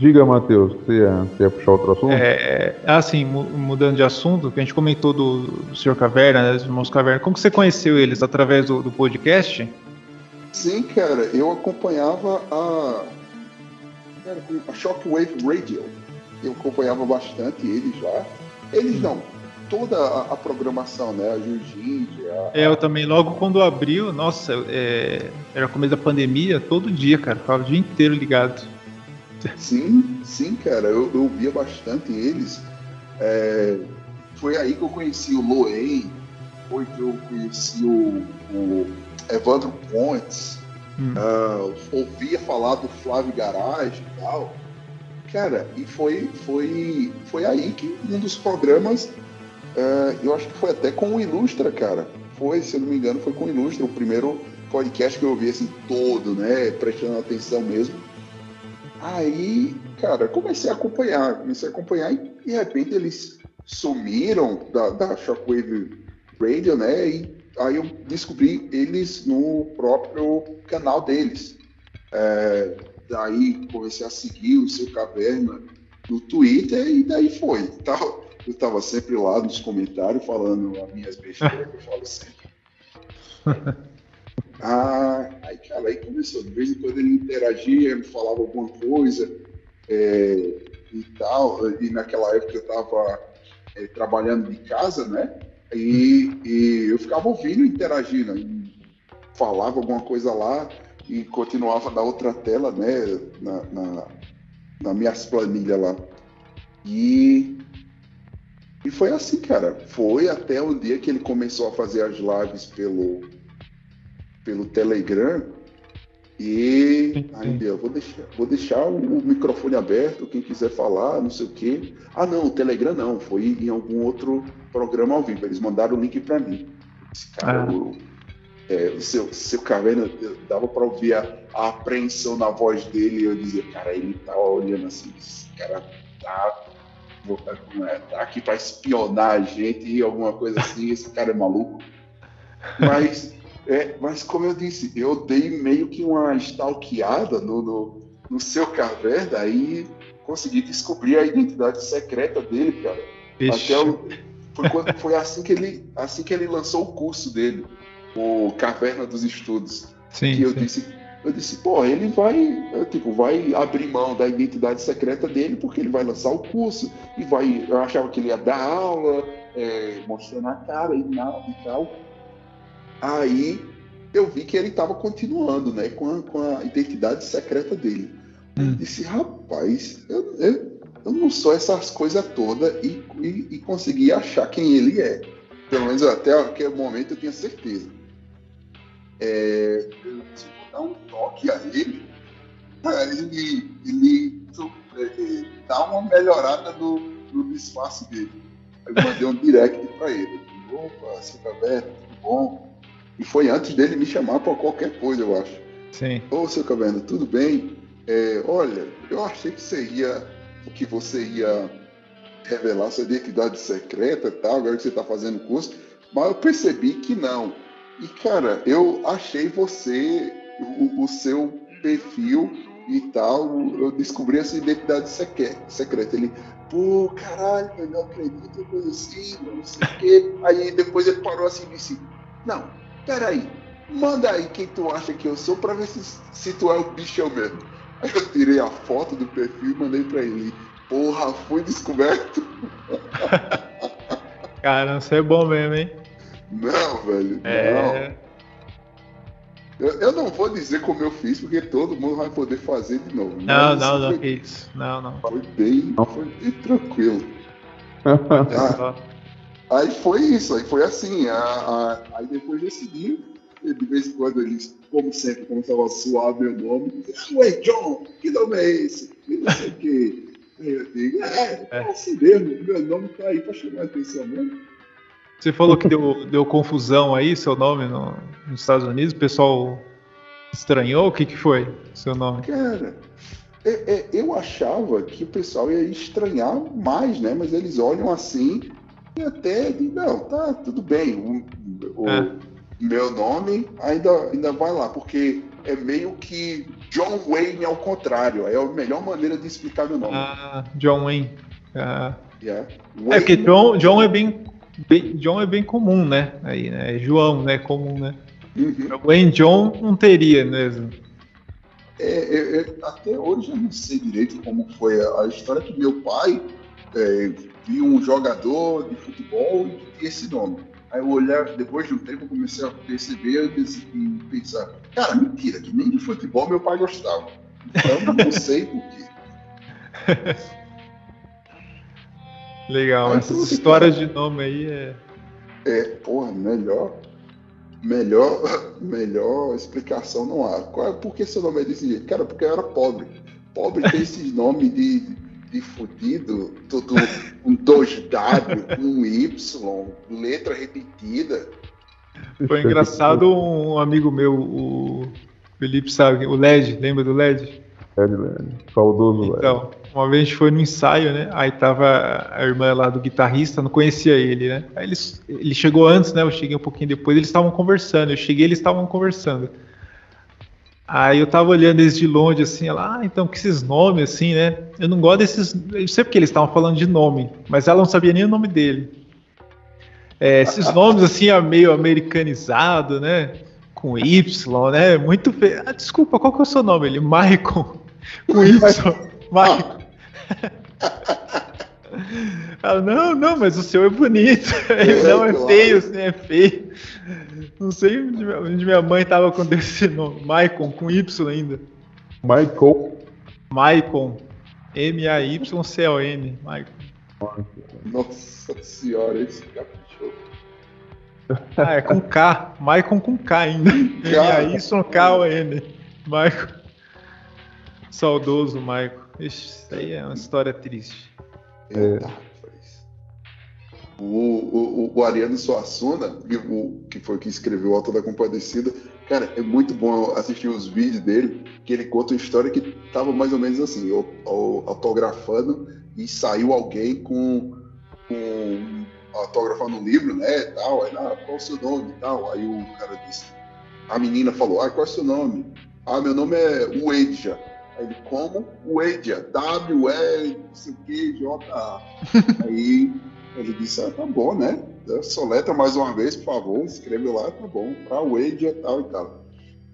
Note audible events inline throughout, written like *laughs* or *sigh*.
Diga, Matheus, você ia, você ia puxar outro assunto? É, assim, mu- mudando de assunto, que a gente comentou do, do Sr. Caverna, né, dos irmãos Caverna. Como que você conheceu eles? Através do, do podcast? Sim, cara, eu acompanhava a, cara, a Shockwave Radio. Eu acompanhava bastante eles já. Eles não, toda a, a programação, né? A Jiu-Jitsu, a, É, eu também, logo quando abriu, nossa, é, era começo da pandemia, todo dia, cara, ficava o dia inteiro ligado. Sim, sim, cara, eu, eu via bastante eles. É, foi aí que eu conheci o Loen, foi que eu conheci o, o Evandro Pontes, Hum. ah, ouvia falar do Flávio Garage e tal. Cara, e foi, foi, foi aí que um dos programas, ah, eu acho que foi até com o Ilustra, cara. Foi, se eu não me engano, foi com o Ilustra, o primeiro podcast que eu ouvi assim todo, né? Prestando atenção mesmo. Aí, cara, comecei a acompanhar, comecei a acompanhar e de repente eles sumiram da, da Shockwave Radio, né? E aí eu descobri eles no próprio canal deles. É, daí comecei a seguir o seu caverna no Twitter e daí foi. *laughs* Tava- eu estava sempre lá nos comentários falando as minhas besteiras que eu falo sempre. *laughs* Ah, cara, aí começou. De vez em quando ele interagia, me falava alguma coisa é, e tal. E naquela época eu estava trabalhando de casa, né? E, e eu ficava ouvindo, interagindo. E falava alguma coisa lá e continuava na outra tela, né? Na, na, na minhas planilhas lá. E, e foi assim, cara. Foi até o dia que ele começou a fazer as lives pelo, pelo Telegram. E sim. eu vou deixar, vou deixar o, o microfone aberto, quem quiser falar, não sei o quê. Ah, não, o Telegram não, foi em algum outro programa ao vivo. Eles mandaram o link para mim. Esse cara, Ah. o, é, o seu, seu caverna, dava para ouvir a, a apreensão na voz dele. E eu dizia, cara, ele tá olhando assim, esse cara tá, como é, tá aqui para espionar a gente e alguma coisa assim. Esse cara é maluco. Mas, é, mas como eu disse, eu dei meio que uma stalkeada no, no, no seu caverna aí consegui descobrir a identidade secreta dele, cara. Vixe. Até o- foi, quando- foi assim, que ele, assim que ele lançou o curso dele, o Caverna dos Estudos. Sim, que eu sim. disse, eu disse, pô, ele vai, tipo, vai abrir mão da identidade secreta dele porque ele vai lançar o curso e vai. Eu achava que ele ia dar aula, é, mostrando a cara e, na- e tal. Aí eu vi que ele estava continuando, né, com a, com a identidade secreta dele. Eu Hum. disse, rapaz, eu, eu, eu não sou essas coisas todas e, e, e consegui achar quem ele é. Pelo menos até aquele momento eu tinha certeza. É, eu disse, vou dar um toque a ele, pra ele, ele é, é, dar uma melhorada no, no disfarce dele. Aí eu mandei um direct para ele. Opa, seu Caverna, tudo bom? E foi antes dele me chamar para qualquer coisa, eu acho. Sim. Ô, seu Caverna, tudo bem? É, olha, eu achei que você ia, que você ia revelar sua identidade secreta e tal, agora que você está fazendo o curso, mas eu percebi que não. E, cara, eu achei você, o, o seu perfil e tal, eu descobri essa identidade secreta. Ele, pô, caralho, eu não acredito, coisa assim, não sei o quê. Aí depois ele parou assim e disse, não, peraí, manda aí quem tu acha que eu sou pra ver se, se tu é o bichão mesmo. Aí eu tirei a foto do perfil e mandei pra ele. Porra, fui descoberto. *laughs* Cara, você é bom mesmo, hein? Não, velho, É. não. Eu, eu não vou dizer como eu fiz, porque todo mundo vai poder fazer de novo. Não, Mas não, não, Foi, isso. Não, não. foi bem, foi bem tranquilo. *laughs* Ah, Aí foi isso, aí foi assim. a- a- aí depois desse dia, de vez em quando eles, como sempre, começavam a suar meu nome. Ué, John, que nome é esse? E não sei o quê. Aí eu digo, é, é assim mesmo, meu nome tá aí pra chamar a atenção mesmo. Você falou que deu, deu confusão aí, seu nome no- nos Estados Unidos, o pessoal estranhou? O que, que foi seu nome? Cara, É, é, eu achava que o pessoal ia estranhar mais, né? Mas eles olham assim e até dizem, não, tá tudo bem. O, o É. meu nome ainda, ainda vai lá, porque é meio que John Wayne ao contrário. É a melhor maneira de explicar meu nome. Ah, John Wayne. Ah, Yeah. é porque Wayne- John, John é bem, bem- John é bem comum, né? Aí, né? João, né? Comum, né? Uhum. Wayne John não teria mesmo. É, é, é, até hoje eu não sei direito como foi a, a história que meu pai viu um jogador de futebol e tinha esse nome. Aí eu olhar, depois de um tempo eu comecei a perceber e pensar, cara, mentira, que nem de futebol meu pai gostava. Então eu não sei por quê. *laughs* Legal, Aí essas histórias de nome aí é. É, porra, melhor, melhor, melhor explicação não há. Qual é, por que seu nome é desse jeito? Cara, porque eu era pobre. Pobre tem esses nomes de, de fudido, tudo um 2W, um Y, letra repetida. Foi engraçado um amigo meu, o Felipe sabe, o LED, lembra do LED? Led, Led. Saudoso, Led. Então, uma vez a gente foi no ensaio, né? Aí tava a irmã lá do guitarrista, não conhecia ele, né? Aí ele, ele chegou antes, né? Eu cheguei um pouquinho depois, eles estavam conversando. Eu cheguei, eles estavam conversando. Aí eu tava olhando eles de longe, assim, ela, ah, então, que esses nomes, assim, né? Eu não gosto desses. Eu sei porque eles estavam falando de nome, mas ela não sabia nem o nome dele. É, esses *laughs* nomes, assim, é meio americanizado, né? Com Y, né? Muito feio. Ah, desculpa, qual que é o seu nome? Ele, Michael. Com Y. *laughs* Michael. *laughs* Ela, não, não, mas o seu é bonito. Ele, não, é feio, assim, é feio. Não sei onde minha- mãe tava nome. Maicon, com Y ainda. Michael. Maicon. M-A-Y-C-O-N. Maicon. Nossa senhora, esse caprichou. Ah, é com K. Maicon com K ainda. M-A-Y-K-O-N. Maicon. Saudoso Maicon. Isso aí é uma história triste. Rapaz. O, o, o Ariano Suassuna, que, o, que foi que escreveu Alta da Compadecida, cara, é muito bom assistir os vídeos dele, que ele conta uma história que tava mais ou menos assim, autografando e saiu alguém com, com autografando um livro, né, tal, aí, ah, qual o seu nome e tal, aí o cara disse, a menina falou, ah, qual é o seu nome? Ah, meu nome é Uedja. Aí ele, como? Uedja, W-E, não sei o que, J-A. *laughs* Aí ele disse, ah, tá bom, né? Soletra mais uma vez, por favor, escreve lá, tá bom, pra Uedja, tal e tal.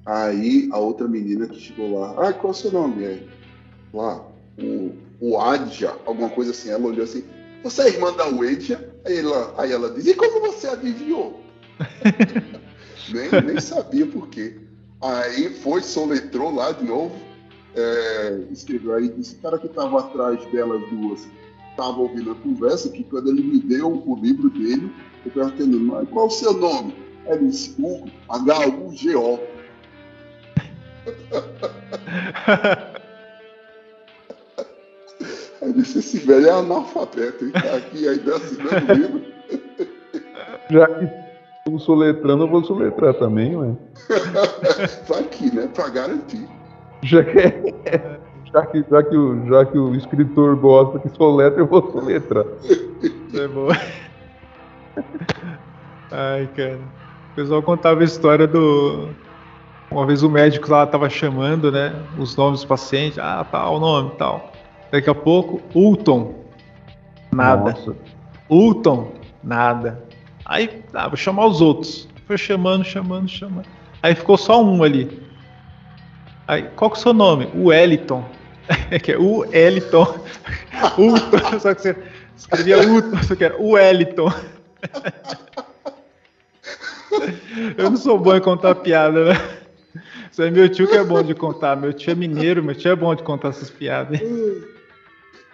Aí a outra menina que chegou lá, ah, qual é o seu nome? Aí, lá, o, o Adja, alguma coisa assim, ela olhou assim, você é irmã da Uedja? Aí ela, aí ela diz, e como você adivinhou? *laughs* nem, nem sabia por quê. Aí foi, soletrou lá de novo, é, escreveu aí, disse, o cara que estava atrás delas duas estava ouvindo a conversa, que quando ele me deu o livro dele, eu perguntei, mas qual o seu nome? Ele disse, Hugo, H-U-G-O. *laughs* Aí disse, esse velho é analfabeto, ele tá aqui ainda assinando o livro. *laughs* Já que estou soletrando, eu vou soletrar também, ué. *laughs* Tá aqui, né? Pra garantir. Já que, já que, já que, o, já que o escritor gosta que soletra, eu vou soletrar. Isso é bom. Ai, cara. O pessoal contava a história do. Uma vez o médico lá tava chamando, né? Os nomes dos pacientes. Ah, tal, nome, tal. Daqui a pouco, Ulton. Nada. Nossa. Ulton. Nada. Aí, ah, vou chamar os outros. Foi chamando, chamando, chamando. Aí ficou só um ali. Aí, qual que é o seu nome? O Eliton. É *laughs* que é o Eliton. *laughs* Só que você escrevia Ulton, só que era o Eliton. *laughs* Eu não sou bom em contar piada, né? Isso aí meu tio que é bom de contar. Meu tio é mineiro, meu tio é bom de contar essas piadas.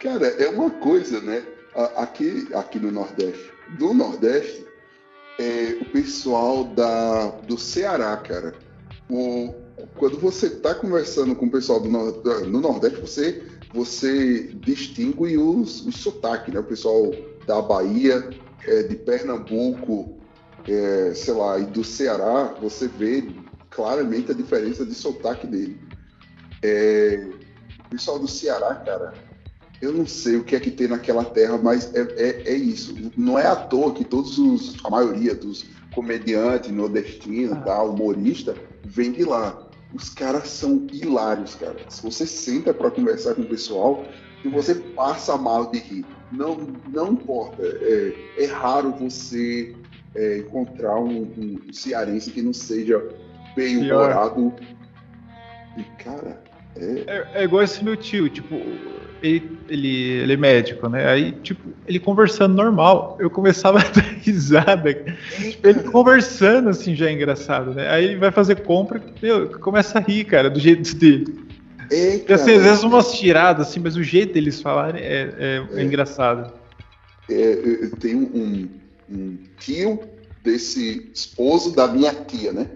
Cara, é uma coisa, né? Aqui, aqui no Nordeste. No Nordeste, é, o pessoal da, do Ceará, cara. O, quando você está conversando com o pessoal do, no Nordeste, você, você distingue os, os sotaques, né? O pessoal da Bahia, é, de Pernambuco, é, sei lá, e do Ceará, você vê claramente a diferença de sotaque dele. É, pessoal do Ceará, cara, eu não sei o que é que tem naquela terra, mas é, é, é isso. Não é à toa que todos os, a maioria dos comediantes nordestinos, ah. tá, humorista, vem de lá. Os caras são hilários, cara. Se você senta para conversar com o pessoal, e você passa mal de rir. Não, não importa. É, é raro você é, encontrar um, um, cearense que não seja bem humorado. E, cara, é... é... é. igual esse meu tio, tipo, ele, ele, ele é médico, né? Aí, tipo, ele conversando normal, eu começava *laughs* a dar risada. Ele conversando assim já é engraçado, né? Aí ele vai fazer compra, meu, começa a rir, cara, do jeito dele. É, cara, assim, às vezes umas tiradas, assim, mas o jeito deles falarem é, é, é engraçado. eu tenho um, um tio desse esposo da minha tia, né?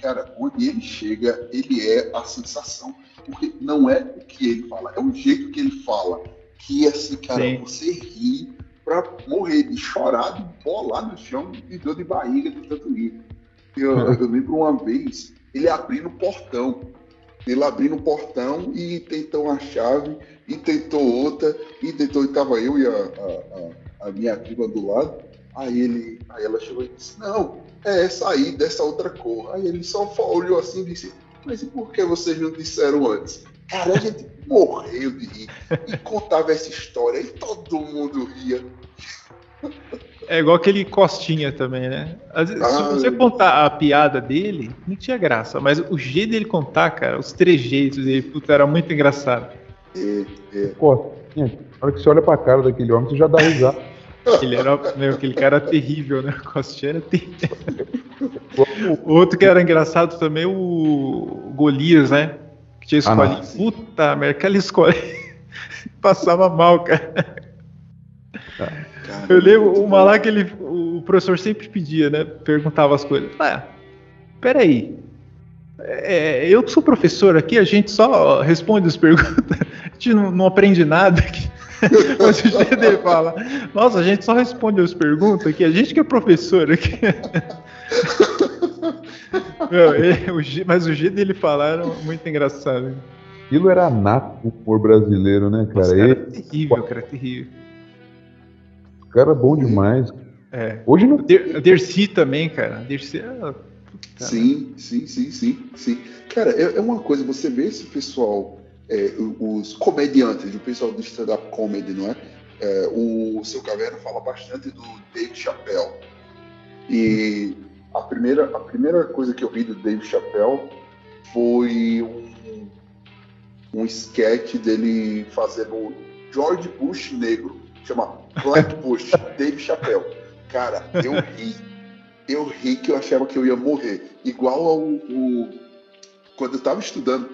Cara, onde ele chega, ele é a sensação. Porque não é o que ele fala, é o jeito que ele fala. Que, assim, cara, Sim. você ri pra morrer, de chorar, de bolar no chão, de dor de barriga, de tanto rir. Eu, *laughs* eu lembro uma vez, ele abrindo o portão. Ele abrindo o portão e tentou uma chave, e tentou outra, e tentou, e tava eu e a, a, a minha prima do lado. Aí ele, aí ela chegou e disse, não, é essa aí, dessa outra cor. Aí ele só olhou assim e disse, mas e por que vocês não disseram antes? Cara, a gente morreu de rir e contava essa história e todo mundo ria. É igual aquele Costinha também, né? Vezes, se você contar a piada dele, não tinha graça, mas o jeito dele contar, cara, os trejeitos dele, puta, era muito engraçado. É, é. Costinha, na hora que você olha pra cara daquele homem, você já dá risada. *laughs* Ele era, meu, aquele cara era terrível, né? O Costinha era terrível. Outro que era engraçado também, o Golias, né? Que tinha escolhido. Ah, Puta merda, aquela escola *laughs* passava mal, cara. Eu lembro uma lá que ele, o professor sempre pedia, né? Perguntava as coisas. Ah, peraí. É, eu que sou professor aqui, a gente só responde as perguntas, *laughs* a gente não, não aprende nada aqui. *laughs* Mas o dele fala, nossa, a gente só responde as perguntas aqui, a gente que é professor aqui. *laughs* Meu, ele, o, mas o jeito dele falar era muito engraçado. Aquilo era nato o humor brasileiro, né, cara? Nossa, cara, ele... terrível, cara, terrível. O cara é bom demais. É. Hoje não. O Dercy também, cara. Dercy é... Sim, sim, sim, sim, sim. Cara, é, é, uma coisa, você vê esse pessoal, é, os comediantes, o pessoal do stand-up comedy, não é? é? O seu Caverna fala bastante do Dave Chappelle. E a primeira, a primeira coisa que eu vi do Dave Chappelle foi um, um sketch dele fazendo George Bush negro chama Black Bush, *laughs* Dave Chappelle. Cara, eu ri. Eu ri que eu achava que eu ia morrer. Igual ao. O... Quando eu estava estudando,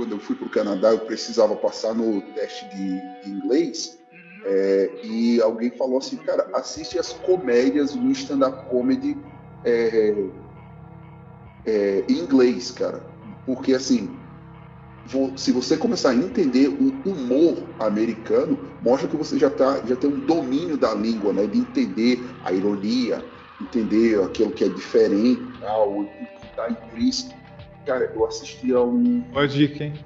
quando eu fui para o Canadá, eu precisava passar no teste de, de inglês. É, e alguém falou assim, cara, assiste as comédias do stand-up comedy é, é, em inglês, cara. Porque assim, se você começar a entender o humor americano, mostra que você já, tá, já tem um domínio da língua, né? De entender a ironia, entender aquilo que é diferente, ah, o que está implícito. Cara, eu assisti a um. Boa dica, hein?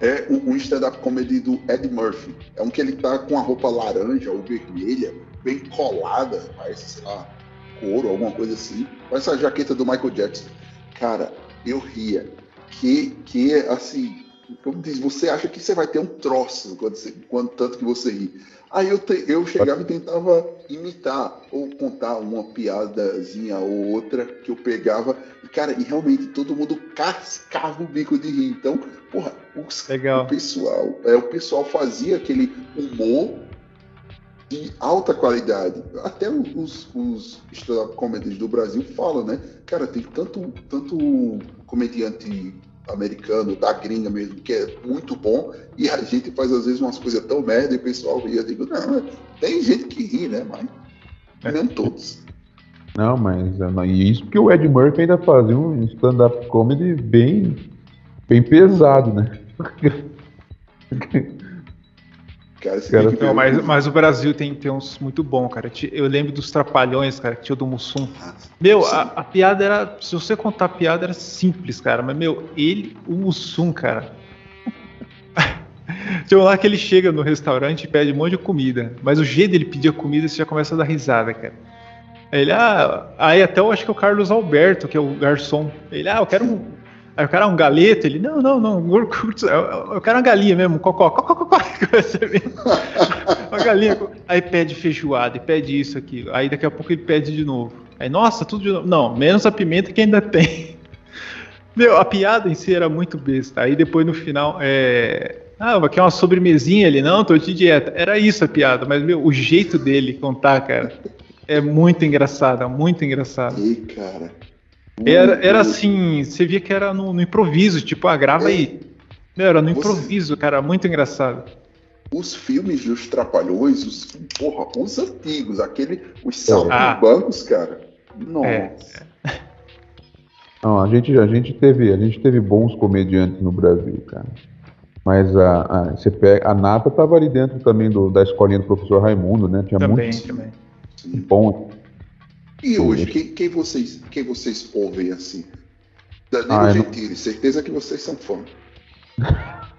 É um, um stand-up comedy do Ed Murphy. É um que ele tá com a roupa laranja ou vermelha, bem colada, parece, sei lá, couro, alguma coisa assim. Parece a jaqueta do Michael Jackson. Cara, eu ria que, que assim, como diz, você acha que você vai ter um troço quando, você, quando tanto que você ri. Aí eu, te, eu chegava e tentava imitar ou contar uma piadazinha ou outra que eu pegava. E, cara, e realmente todo mundo cascava o bico de rir. Então, porra, os, o pessoal, é, o pessoal fazia aquele humor de alta qualidade. Até os, os stand-up comedies do Brasil falam, né? Cara, tem tanto, tanto comediante americano, da gringa mesmo, que é muito bom, e a gente faz às vezes umas coisas tão merda e o pessoal ri. Eu digo, não, tem gente que ri, né? Mas é. nem todos. Não, mas é, e isso porque o Ed Murphy ainda fazia um stand-up comedy bem, bem pesado, né? *laughs* Cara, cara não, mas, mas o Brasil tem, tem uns muito bom, cara. Eu lembro dos Trapalhões, cara, que tinha o do Mussum. Meu, a, a, piada era. Se você contar a piada, era simples, cara. Mas, meu, ele, o Mussum, cara, *laughs* um lá que ele chega no restaurante e pede um monte de comida. Mas o jeito dele pedir a comida, você já começa a dar risada, cara. Ele, ah, aí até eu acho que é o Carlos Alberto, que é o garçom. Ele, ah, eu quero um. Aí o cara, um galeto? Ele, não, não, não, eu quero uma galinha mesmo, cocó, cocó, cocó. uma *laughs* galinha. Aí pede feijoada, e pede isso aqui. Aí daqui a pouco ele pede de novo. Aí, nossa, tudo de novo. Não, menos a pimenta que ainda tem. *laughs* Meu, a piada em si era muito besta. Aí depois no final, é. Ah, é uma sobremesinha ali, não, tô de dieta. Era isso a piada, mas meu, o jeito dele contar, cara, é muito engraçado, muito engraçado. E, cara. Era, era assim, você via que era no, no improviso, tipo, ah, grava É. aí. Meu, era no Você- improviso, cara, muito engraçado. Os filmes dos Trapalhões, os, porra, os antigos, aquele, os saltos Ah. bancos, cara. Nossa. É. Não, a gente, a gente teve, a gente teve bons comediantes no Brasil, cara. Mas a, a, você pega, a Nata tava ali dentro também do, da escolinha do professor Raimundo, né? Tinha Também, muito também. Bom. E hoje, quem, quem vocês, quem vocês ouvem assim? Danilo Ah, eu não- Gentili, certeza que vocês são fã. *laughs*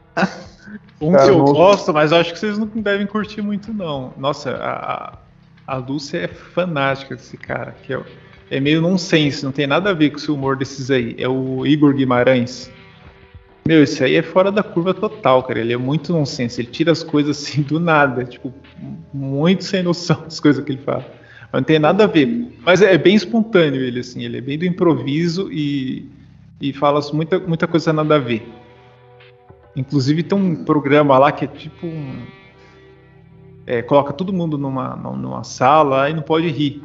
Um Cara, que eu não- gosto, mas eu acho que vocês não devem curtir muito, não. Nossa, a, a, a Lúcia é fanática desse cara, que é, é meio nonsense, não tem nada a ver com o humor desses aí. É o Igor Guimarães. Meu, esse aí é fora da curva total, cara. Ele é muito nonsense. Ele tira as coisas assim do nada, tipo, muito sem noção das coisas que ele fala. Não tem nada a ver. Mas é bem espontâneo ele, assim. Ele é bem do improviso e, e fala muita, muita coisa nada a ver. Inclusive tem um programa lá que é tipo um. é, coloca todo mundo numa, numa sala e não pode rir.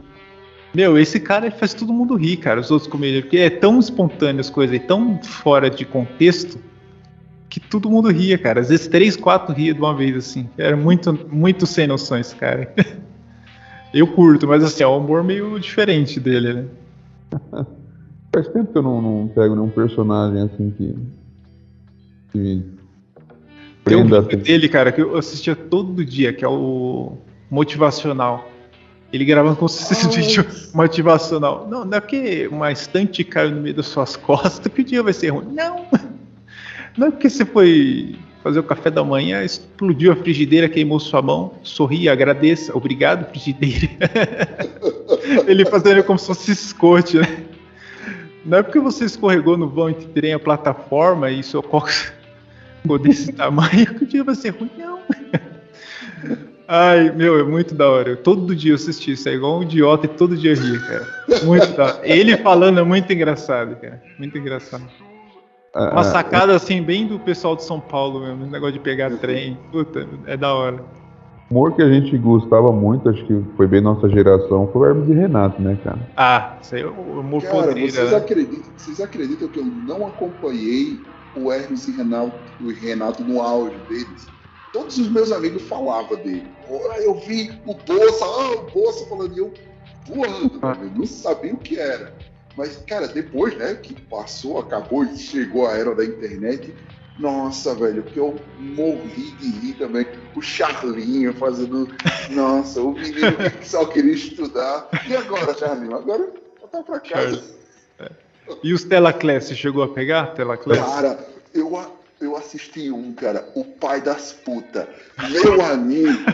Meu, esse cara faz todo mundo rir, cara, os outros comediantes, porque é tão espontâneo as coisas, e tão fora de contexto, que todo mundo ria, cara. Às vezes três, quatro ria de uma vez, assim. Era muito, muito sem noções, cara. *laughs* Eu curto, mas assim, é um humor meio diferente dele, né? *laughs* Faz tempo que eu não, não pego nenhum personagem assim que. que me Tem um vídeo dele, cara, que eu assistia todo dia, que é o motivacional. Ele gravando com esse vídeo motivacional. Não, não é porque uma estante caiu no meio das suas costas que o dia vai ser ruim. Não. *laughs* Não é porque você foi fazer o café da manhã, explodiu a frigideira, queimou sua mão, sorria, agradeça, obrigado, frigideira. *laughs* Ele fazendo como se fosse escote, né? Não é porque você escorregou no vão entre trem a plataforma e seu cox *laughs* ficou desse tamanho que o dia vai ser ruim, não. Ai, meu, é muito da hora. Eu, todo dia eu assisti isso, é igual um idiota e todo dia ria, cara. Muito da hora. Ele falando é muito engraçado, cara. Muito engraçado. Ah, Uma ah, sacada assim, bem do pessoal de São Paulo mesmo, esse negócio de pegar trem. Puta, é da hora. O humor que a gente gostava muito, acho que foi bem nossa geração, foi o Hermes e Renato, né, cara? Ah, isso aí é o humor Cara, vocês, né? acreditam, vocês acreditam que eu não acompanhei o Hermes e Renato, o Renato no auge deles? Todos os meus amigos falavam dele. Ah, Eu vi o Bolsa, ah, o Bolsa falando, e eu voando, Ah. eu não sabia o que era. Mas, cara, depois, né, que passou, acabou e chegou a era da internet, nossa, velho, que eu morri de rir também. O Charlinho fazendo, nossa, o menino que só queria estudar. E agora, Charlinho? Agora tá pra casa. E os Telaclass, você chegou a pegar Telaclass? Cara, eu, eu assisti um, cara, o pai das putas. Meu amigo.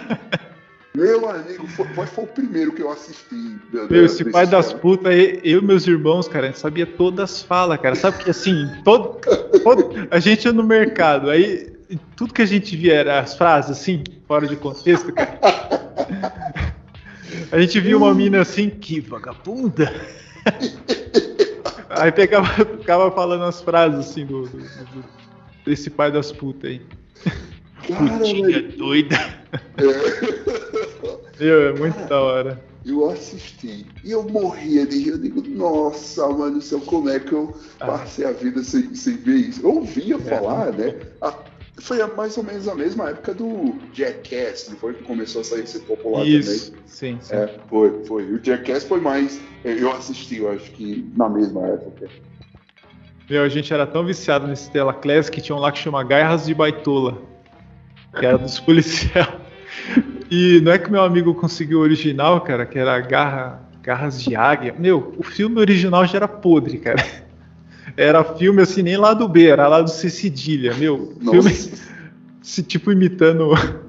Meu amigo, foi, foi, o primeiro que eu assisti. da- da- Meu, esse desses pai das putas, eu e meus irmãos, cara, a gente sabia todas as falas, cara. Sabe que assim, todo, todo- a gente ia no mercado, aí tudo que a gente via era as frases assim, fora de contexto, cara. A gente via uma mina assim, que vagabunda. *laughs* Aí pegava, ficava falando as frases assim do, do- do- desse pai das putas aí. Cara, Putinha doida. é, *laughs* Meu, é muito da hora. eu assisti. E eu morria de rir. Eu digo, nossa, mano, céu, como é que eu Ah. passei a vida sem, sem ver isso? Eu ouvia É. falar, né? A- foi mais ou menos a mesma época do Jackass, não foi? Que começou a sair ser popular também. Isso, sim, sim. É, foi, foi. O Jackass foi mais. Eu assisti, eu acho que na mesma época. Meu, a gente era tão viciado nesse Tela Class que tinha um lá que chama Garras de Baitola, que era dos *laughs* policiais. E não é que meu amigo conseguiu o original, cara, que era Garra, Garras de Águia. Meu, o filme original já era podre, cara. Era filme assim, nem lá do B, era lá do C Cedilha. Meu, Nossa. filme se tipo imitando. *laughs*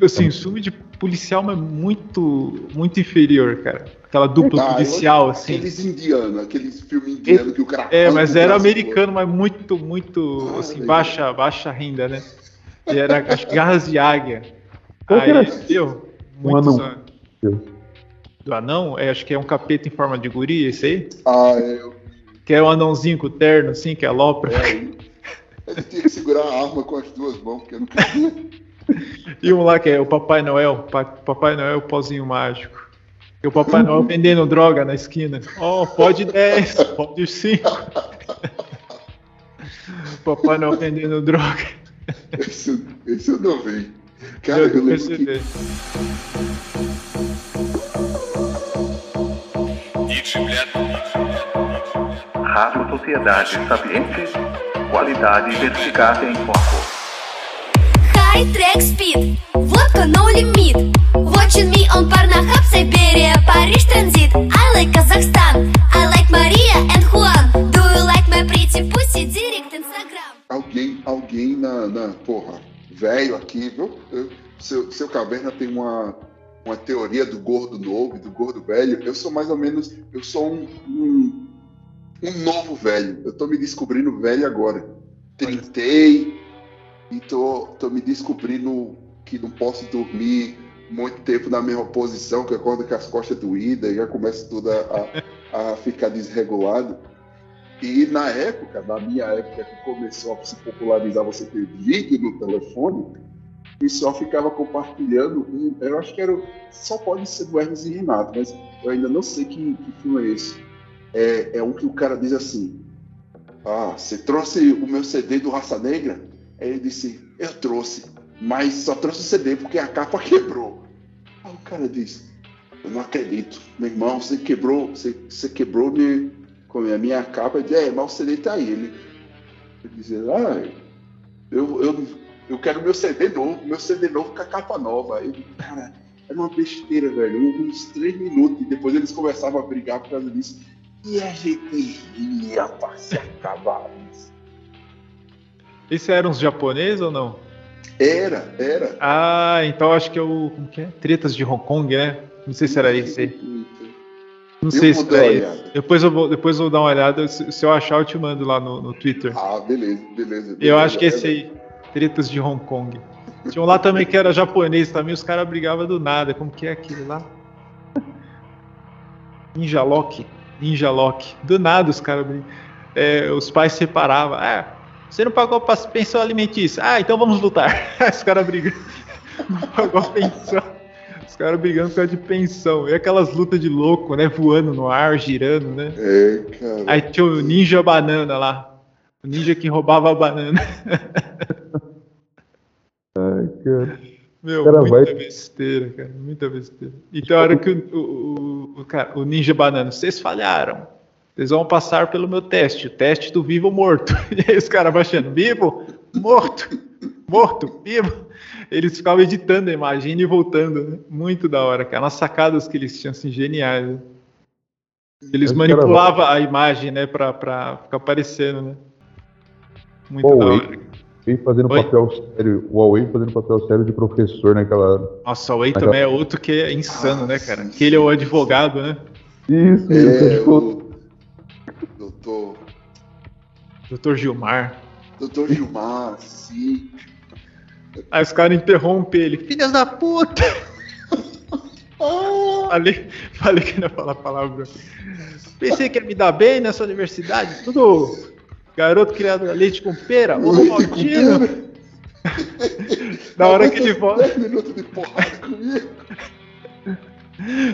Assim, filme de policial, mas muito, muito inferior, cara. Aquela dupla Ah, policial, assim. Aqueles indianos, aqueles filmes indianos que o cara. É, mas era americano, mas muito, muito, Ah, assim, legal. baixa, baixa renda, né? E era, que Garras de Águia. Qual que Aí, era? deu. Um Muitos anão. anos. Do anão? É, acho que é um capeta em forma de guri, esse aí? Ah, é, eu- Que é um anãozinho com terno, assim, que é lopra. é, ele tinha que segurar a arma com as duas mãos, porque eu não queria. E um lá que é o Papai Noel, Pa- Papai Noel pozinho mágico. E o Papai Noel vendendo droga na esquina. Oh, pode 10, pode 5. *laughs* Papai Noel vendendo droga. Esse, esse eu não vi. Cara, Eu eu lembro percebi. que. Rádio Sociedade Sapiente, qualidade verificada em foco. High track speed, водка no limit Watching me on Pornhub, Siberia, Paris transit I like Kazakhstan, I like Maria and Juan Do you like my pretty pussy? Direct Instagram Alguém, alguém na, na porra, velho aqui, viu? Eu- seu, seu caverna tem uma, uma teoria do gordo novo, do gordo velho. Eu sou mais ou menos, eu sou um, um, um novo velho. Eu tô me descobrindo velho agora. Tritei e tô, tô me descobrindo que não posso dormir muito tempo na mesma posição, que acordo com as costas doídas e já começa tudo a, a, a ficar desregulado. E na época, na minha época que começou a se popularizar você ter vídeo no telefone, o pessoal ficava compartilhando eu acho que era, só pode ser do Hermes e Renato, mas eu ainda não sei que, que filme é esse. É, é um que o cara diz assim, ah, você trouxe o meu CD do Raça Negra? Aí ele disse, eu trouxe, mas só trouxe o CD porque a capa quebrou. Aí o cara diz, eu não acredito, meu irmão, você quebrou, você, você quebrou minha, com a minha capa. Diz, é, mas o CD tá aí. Ele, ele dizia, ah, eu, eu, eu quero meu CD novo, meu CD novo com a capa nova. Eu, cara, era uma besteira, velho. Uns três minutos. E depois eles começavam a brigar por causa disso. E a gente ria pra se acabar isso. Esse eram os japoneses ou não? Era, era. Ah, então acho que é o. Como que é? Tretas de Hong Kong, né? Não sei se era esse aí. Não Eu sei se olhada. Depois eu vou, depois eu vou dar uma olhada. Se, se eu achar, eu te mando lá no, no Twitter. Ah, beleza, beleza. Eu beleza. acho que esse aí, Tretas de Hong Kong. Tinha um lá também que era japonês também, os caras brigavam do nada. Como que é aquele lá? *laughs* Ninja Lock. Ninja Lock. Do nada os caras brigam. É, os pais se separavam. Ah, você não pagou a pensão alimentícia. Ah, então vamos lutar. *laughs* os caras brigam. *laughs* Não pagou a pensão. Os caras brigando por causa de pensão. E aquelas lutas de louco, né? Voando no ar, girando, né? É, cara. Aí tinha o Ninja Banana lá. O ninja que roubava a banana. Ai, cara. Meu, Cara, muita vai- besteira, cara. Muita besteira. Então, a hora que o, o, o, o cara- o Ninja Banana, vocês falharam. Vocês vão passar pelo meu teste. O teste do vivo ou morto. *laughs* E aí os caras baixando, vivo, morto, morto, vivo. Eles ficavam editando a imagem e voltando, né? Muito da hora, cara. Umas sacadas que eles tinham, assim, geniais. né? Eles Esse cara manipulavam a imagem, né, pra, pra ficar aparecendo, né? Muito Pô, da Huawei- hora. Huawei fazendo Oi? papel sério. O Huawei fazendo papel sério de professor naquela. Nossa, o Way Mas também é outro que é insano, Ah, né, cara? sim, Que ele é o sim. advogado, né? Isso, É, isso. o doutor, Doutor Gilmar. doutor Gilmar, sim. Aí os caras interrompem ele. Filhas da puta! *laughs* falei, falei que não ia falar palavrão. Pensei que ia me dar bem nessa universidade. Tudo garoto criado a leite com pera. Ô, Maldino! Na hora que ele volta, 10 minutos de porrada comigo.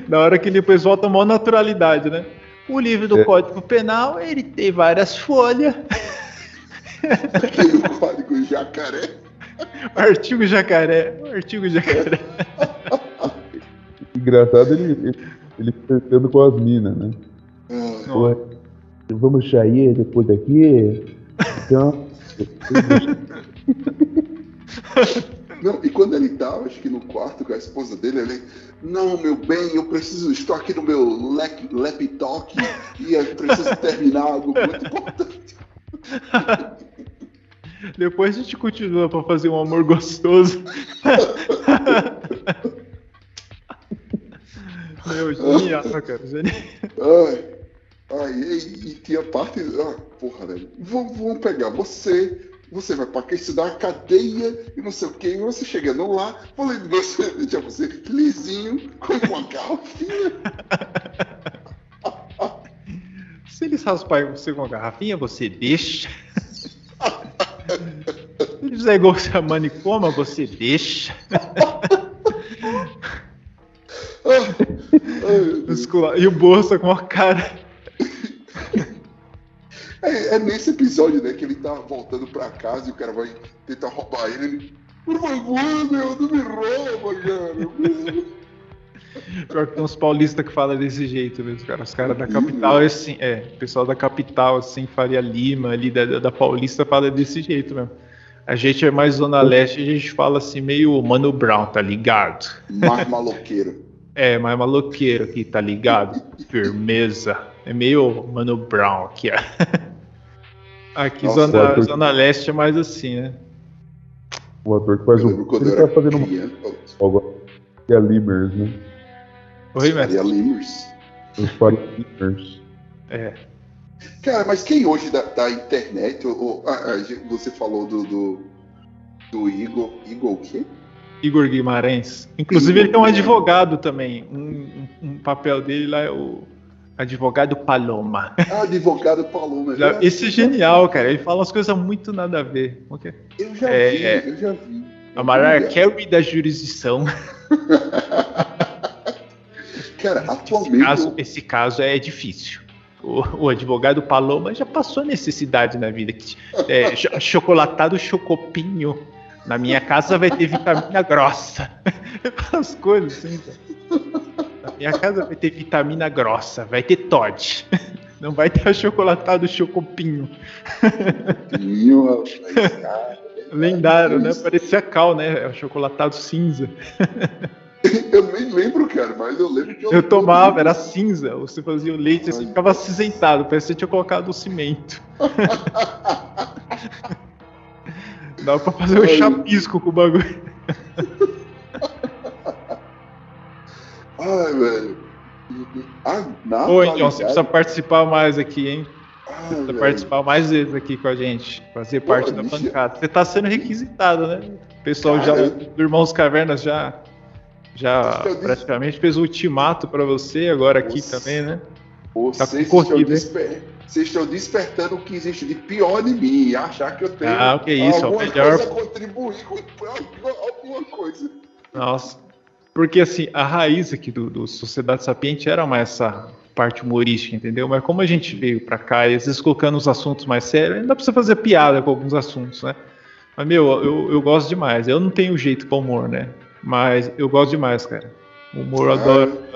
na hora que ele depois volta, maior naturalidade, né? O livro do É. Código Penal, ele tem várias folhas. Aquele código jacaré. *laughs* Artigo jacaré. Artigo jacaré. Engraçado ele, ele, ele tentando com as minas, né? Ah, Pô, vamos sair depois daqui. Então. Não, e quando ele tava, acho que no quarto com a esposa dele, ele. Não, meu bem, eu preciso. Estou aqui no meu lap- laptop e eu preciso terminar algo muito importante. *laughs* Depois a gente continua pra fazer um amor gostoso. Meu, genial, cara. Genial. Ai, ai, e, e tinha parte. Ah, porra, velho. Vamos, vamos pegar você. Você vai pra estudar cadeia e não sei o que. E você chegando lá, falei, você deixa você lisinho, com uma garrafinha. Se eles rasparem você com a garrafinha, você deixa. *laughs* Igual a manicoma, você deixa. E o Bolsa com a cara. É, é nesse episódio, né, que ele tá voltando pra casa e o cara vai tentar roubar ele. ele Por favor, meu, não me rouba, cara. Pior que tem uns paulistas que falam desse jeito mesmo, cara. Os caras da capital, assim, é, o pessoal da capital, assim, Faria Lima, ali da, da Paulista, fala desse jeito mesmo. A gente é mais Zona Leste, a gente fala assim, meio Mano Brown, tá ligado? Mais maloqueiro. É, mais maloqueiro aqui, tá ligado? Firmeza. É meio Mano Brown aqui, ó. Aqui, Nossa, zona, ator- zona Leste é mais assim, né? O ator que faz o. Ele tá fazendo uma. é Limers, né? Oi, mestre. Faria Limers. Os Faria Limers. É. Cara, mas quem hoje da, da internet, ou, ou- ah, gente, você falou do, do, do Igor, Igor o quê? Igor Guimarães. Inclusive, ele tem um advogado também. Um, um- um papel dele lá é o advogado Paloma. Ah, advogado Paloma. já- Esse é genial, cara. Ele fala umas coisas muito nada a ver. É? Eu já É, vi, é. eu já vi. A Mariah Carey da jurisdição. *laughs* Cara, Esse atualmente. caso, esse caso é difícil. O, o advogado Paloma já passou necessidade na vida. É, cho- chocolatado chocopinho. Na minha casa vai ter vitamina grossa. *laughs* As coisas assim. Na minha casa vai ter vitamina grossa. Vai ter Todd. Não vai ter achocolatado chocopinho. Pinho, rapaz, cara. *laughs* Lendário, né? Parecia cal, né? Achocolatado cinza. *laughs* *laughs* Eu nem lembro, cara, mas eu lembro que eu. Eu tomava, era cinza. Você fazia o leite assim, ficava acinzentado. Parecia que tinha colocado o cimento. *laughs* Dava pra fazer um Ai. chapisco com o bagulho. Ai, velho. Ah, na Ô, então, você precisa participar mais aqui, hein? Ah, Precisa velho. participar mais vezes aqui com a gente. Fazer Pô, parte da bancada. Você tá sendo requisitado, né? O pessoal já, Cara, do Irmãos Cavernas já, já praticamente fez o ultimato pra você, agora aqui também, né? Vocês, Tá estão hein? desper- vocês estão despertando o que existe de pior em mim e achar que eu tenho Ah, que é isso, é o alguma melhor- coisa a contribuir com alguma coisa. Nossa. Porque assim, a raiz aqui do, do Sociedade Sapiente era mais essa parte humorística, entendeu? Mas como a gente veio pra cá e às vezes colocando os assuntos mais sérios, ainda precisa fazer piada com alguns assuntos, né? Mas, meu, eu, eu gosto demais. Eu não tenho jeito pra humor, né? Mas eu gosto demais, cara. O humor Ah, adoro.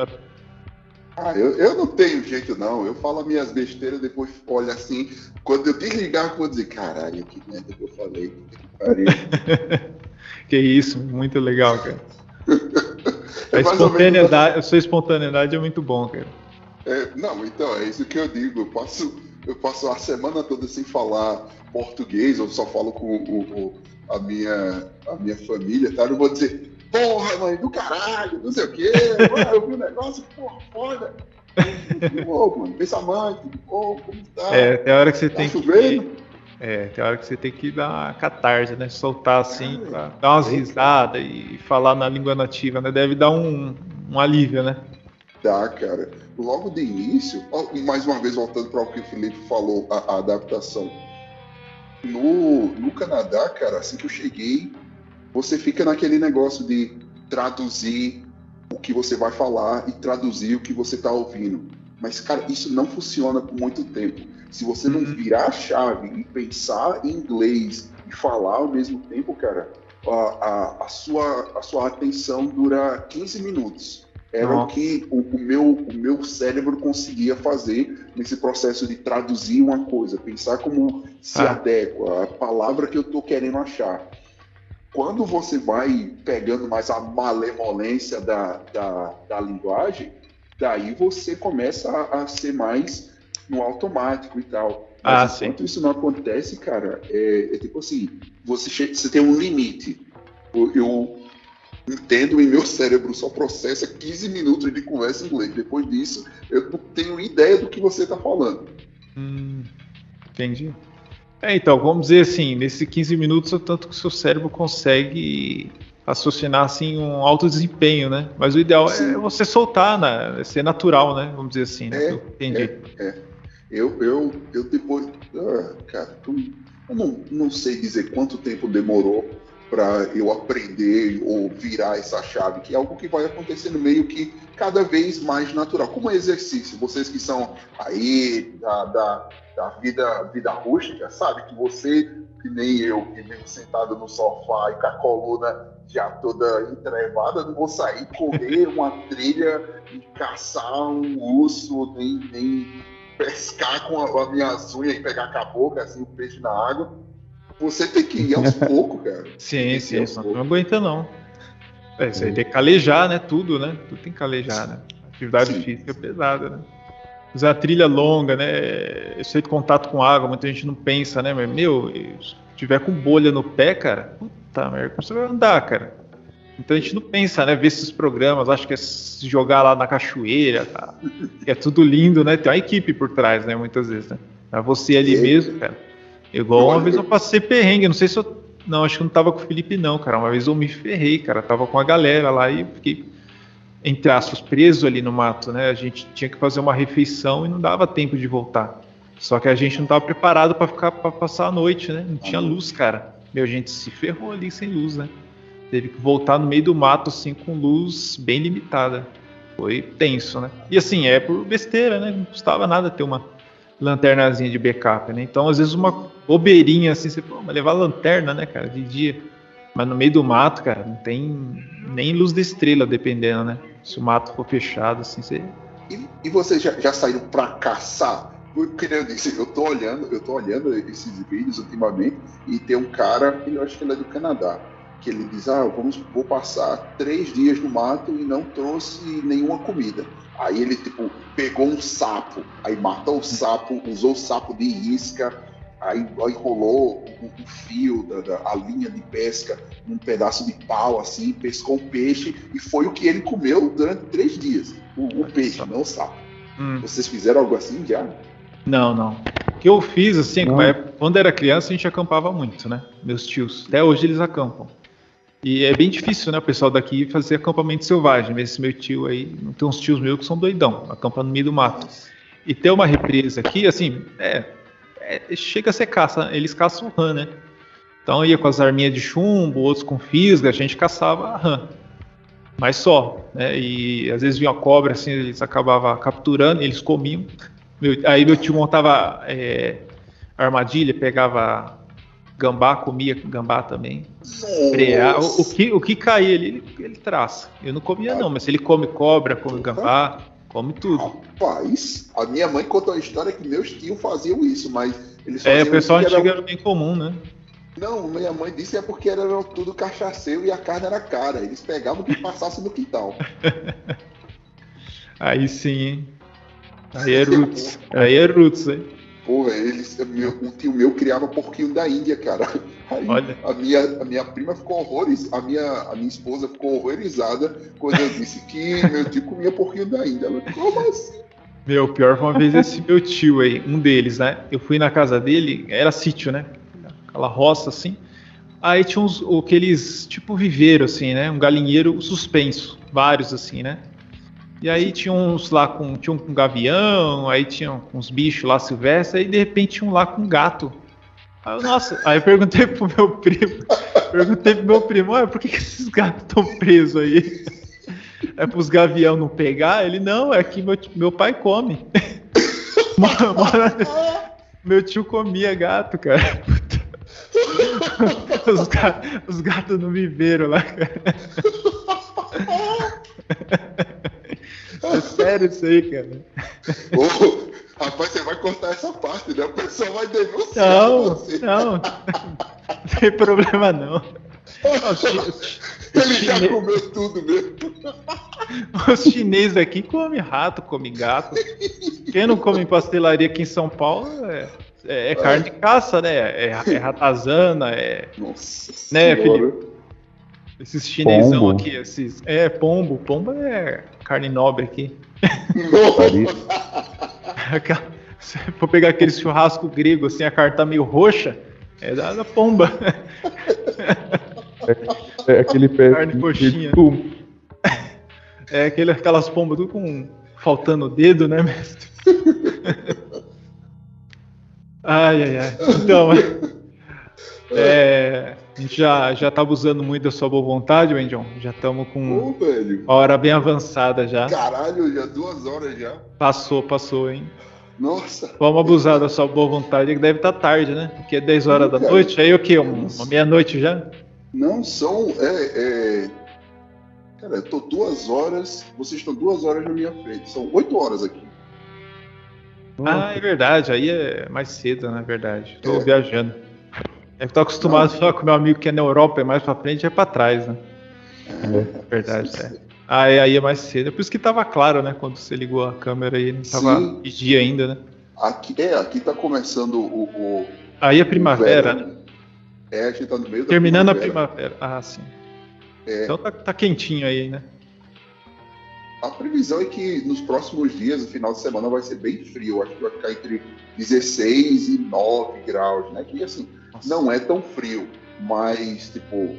Ah, eu, eu não tenho jeito, não. Eu falo as minhas besteiras, depois olho assim. Quando eu desligar, eu vou dizer, caralho, que merda que eu falei. Que *laughs* isso, muito legal, cara. *laughs* A É espontaneidade, a sua espontaneidade é muito bom, cara. É, não, então, é isso que eu digo. Eu passo, eu passo a semana toda sem falar português, eu só falo com o, o- a, minha, a minha família, tá? Eu não vou dizer, porra, mãe, do caralho, não sei o quê, ah, eu vi um negócio, porra, foda. Ô, mano, tudo bom, como tá? É, tem hora que você tá tem que. chovendo? É, tem hora que você tem que dar uma catarse, né? Soltar assim, Ah, pra dar umas risadas e falar na língua nativa, né? Deve dar um, um alívio, né? Dá, cara. Logo de início, mais uma vez voltando para o que o Felipe falou, a, a adaptação. No, no Canadá, cara, assim que eu cheguei, você fica naquele negócio de traduzir o que você vai falar e traduzir o que você tá ouvindo. Mas, cara, isso não funciona por muito tempo. Se você não Uhum. virar a chave e pensar em inglês e falar ao mesmo tempo, cara, a, a, a sua, a sua atenção dura 15 minutos. Era o Nossa. que o, o meu, o meu cérebro conseguia fazer nesse processo de traduzir uma coisa, pensar como se Ah. adequa a palavra que eu estou querendo achar. Quando você vai pegando mais a malemolência da, da, da linguagem, daí você começa a, a ser mais no automático e tal. Ah, Mas sim. enquanto isso não acontece, cara, é, é tipo assim, você, che- você tem um limite. Eu, eu entendo e meu cérebro só processa 15 minutos de conversa em inglês. Depois disso, eu não tenho ideia do que você está falando. Hum, entendi. É, então, vamos dizer assim, nesses 15 minutos é o tanto que o seu cérebro consegue raciocinar assim um alto desempenho, né? Mas o ideal Sim. é você soltar, né? É ser natural, né? Vamos dizer assim, né? É, Eu entendi. Eu, eu, eu depois. Ah, cara, tu- eu não, não sei dizer quanto tempo demorou para eu aprender ou virar essa chave, que é algo que vai acontecendo meio que cada vez mais natural. Como exercício, vocês que são aí da, da, da vida, vida rústica, sabe? Que você, que nem eu, que vivo sentado no sofá e com a coluna já toda entrevada, não vou sair correr uma *laughs* trilha e caçar um urso, nem, nem pescar com a- as minhas unhas e pegar com a boca, assim, o peixe na água. Você tem que ir aos *laughs* poucos, cara. Sim, sim, sou. não aguenta não. É, isso aí tem que calejar, né? Tudo, né? Tudo tem que calejar, né? Atividade Sim. física é pesada, né? Usar trilha longa, né? Esse contato com água, muita gente não pensa, né? Mas, meu, se tiver com bolha no pé, cara, puta merda, como você vai andar, cara? Então a gente não pensa, né? Ver esses programas, acho que é se jogar lá na cachoeira, tá? É tudo lindo, né? Tem uma equipe por trás, né? Muitas vezes, né? Pra você ali É. mesmo, cara. Igual uma vez eu- passei perrengue, não sei se eu. Não, acho que não tava com o Felipe, não, cara. Uma vez eu me ferrei, cara. Tava com a galera lá e fiquei, entre aspas, preso ali no mato, né? A gente tinha que fazer uma refeição e não dava tempo de voltar. Só que a gente não tava preparado pra ficar para passar a noite, né? Não tinha luz, cara. Meu, a gente se ferrou ali sem luz, né? Teve que voltar no meio do mato, assim, com luz bem limitada. Foi tenso, né? E assim, é por besteira, né? Não custava nada ter uma lanternazinha de backup, né? Então, às vezes, uma bobeirinha assim, você, pô, mas levar lanterna, né, cara, de dia. Mas no meio do mato, cara, não tem nem luz da estrela, dependendo, né? Se o mato for fechado, assim, você. E, e vocês já, já saíram pra caçar? Porque eu disse, eu tô olhando, eu tô olhando esses vídeos ultimamente e tem um cara, ele eu acho que ele é do Canadá, que ele diz, ah, vamos, vou passar três dias no mato e não trouxe nenhuma comida. Aí ele tipo pegou um sapo, aí matou o sapo, usou o sapo de isca, aí enrolou o, o fio da, da- a linha de pesca num pedaço de pau assim, pescou um peixe e foi o que ele comeu durante três dias. O, o peixe, não o sapo. Hum, Vocês fizeram algo assim já? não, não. O que eu fiz, assim, Não. quando era criança, a gente acampava muito, né? Meus tios. Até hoje eles acampam. E é bem difícil, né, o pessoal daqui fazer acampamento selvagem. Esse meu tio aí, tem uns tios meus que são doidão, acampam no meio do mato. E ter uma represa aqui, assim, é, é- chega a ser caça, eles caçam rã, né? Então ia com as arminhas de chumbo, outros com fisga, a gente caçava rã. Mas só, né? E às vezes vinha uma cobra, assim, eles acabavam capturando, eles comiam. Meu- aí meu tio montava é, armadilha, pegava gambá, comia gambá também. Frear. O, o que, o que cair ali, ele, ele traça. Eu não comia não, mas ele come cobra, come gambá, come tudo. Rapaz, a minha mãe contou a história que meus tios faziam isso, mas eles faziam É, o pessoal antigo era... era bem comum, né? Não, minha mãe disse é porque era tudo cachaceiro e a carne era cara. Eles pegavam o que passasse no quintal. *laughs* Aí sim, hein? Aí é roots. Aí é roots, hein? Pô, velho, eles, meu, um tio meu criava porquinho da Índia, cara. Aí Olha. a minha, a minha prima ficou horrorizada, a minha, a minha esposa ficou horrorizada quando eu disse que meu tio comia porquinho da Índia. Ela, como assim? Meu, pior foi uma vez esse meu tio aí, um deles, né? Eu fui na casa dele, era sítio, né? Aquela roça assim. Aí tinha uns, aqueles, tipo viveiro, assim, né? Um galinheiro suspenso, vários assim, né? E aí tinha uns lá com, tinha um com gavião, aí tinha uns bichos lá silvestres, aí de repente tinha um lá com gato. Aí eu, nossa, aí eu perguntei pro meu primo, *laughs* perguntei pro meu primo, olha, por que, que esses gatos estão presos aí? *laughs* É pros gavião não pegar? Ele, não, é que meu, meu pai come. *laughs* Meu tio comia gato, cara. Os, ga- os gatos não viveram lá, cara. É sério isso aí, cara. Ô, rapaz, você vai cortar essa parte, né? O pessoal vai denunciar Não, você. não. Não tem problema não. Ele já chine- comeu tudo mesmo. Os chineses aqui comem rato, comem gato. quem não come pastelaria aqui em São Paulo é, é- é carne de caça, né? É, é ratazana, é. Nossa Né. Felipe? Esses chinesão Pombo. aqui, esses. É, pombo. Pombo é carne nobre aqui. *laughs* Se for pegar aquele churrasco grego, assim, a carne tá meio roxa, é da, da pomba. É aquele pé Carne de- coxinha. de- É aquele, aquelas pombas tudo com faltando o dedo, né, mestre? *laughs* ai, ai, ai. Então, *laughs* é, a gente já, já tava usando muito da sua boa vontade, Wendion. Já estamos com Ô, velho. a hora bem avançada já. Caralho, já duas horas já. Passou, passou, hein? Nossa. Vamos abusar da sua boa vontade, que deve estar tarde, né? Porque é 10 horas da Cara, noite, aí o quê? Um- Uma meia-noite já? Não são. É, é... Cara, eu tô duas horas. Vocês estão duas horas na minha frente. São oito horas aqui. Ah, é verdade, aí é mais cedo, na verdade. Tô É. viajando. É que tô acostumado só com meu amigo que é na Europa, é mais pra frente e é pra trás, né? É verdade, é. Ah, é, aí é mais cedo. É por isso que tava claro, né? Quando você ligou a câmera aí, não tava Sim. de dia ainda, né? Aqui, é, aqui tá começando o. o Aí é primavera, né? É, a gente tá no meio da Terminando a primavera. primavera. Ah, sim. É. Então tá, tá quentinho aí, né? A previsão é que nos próximos dias, no final de semana, vai ser bem frio. Acho que vai ficar entre 16 e 9 graus, né? Que assim, não é tão frio, mas tipo,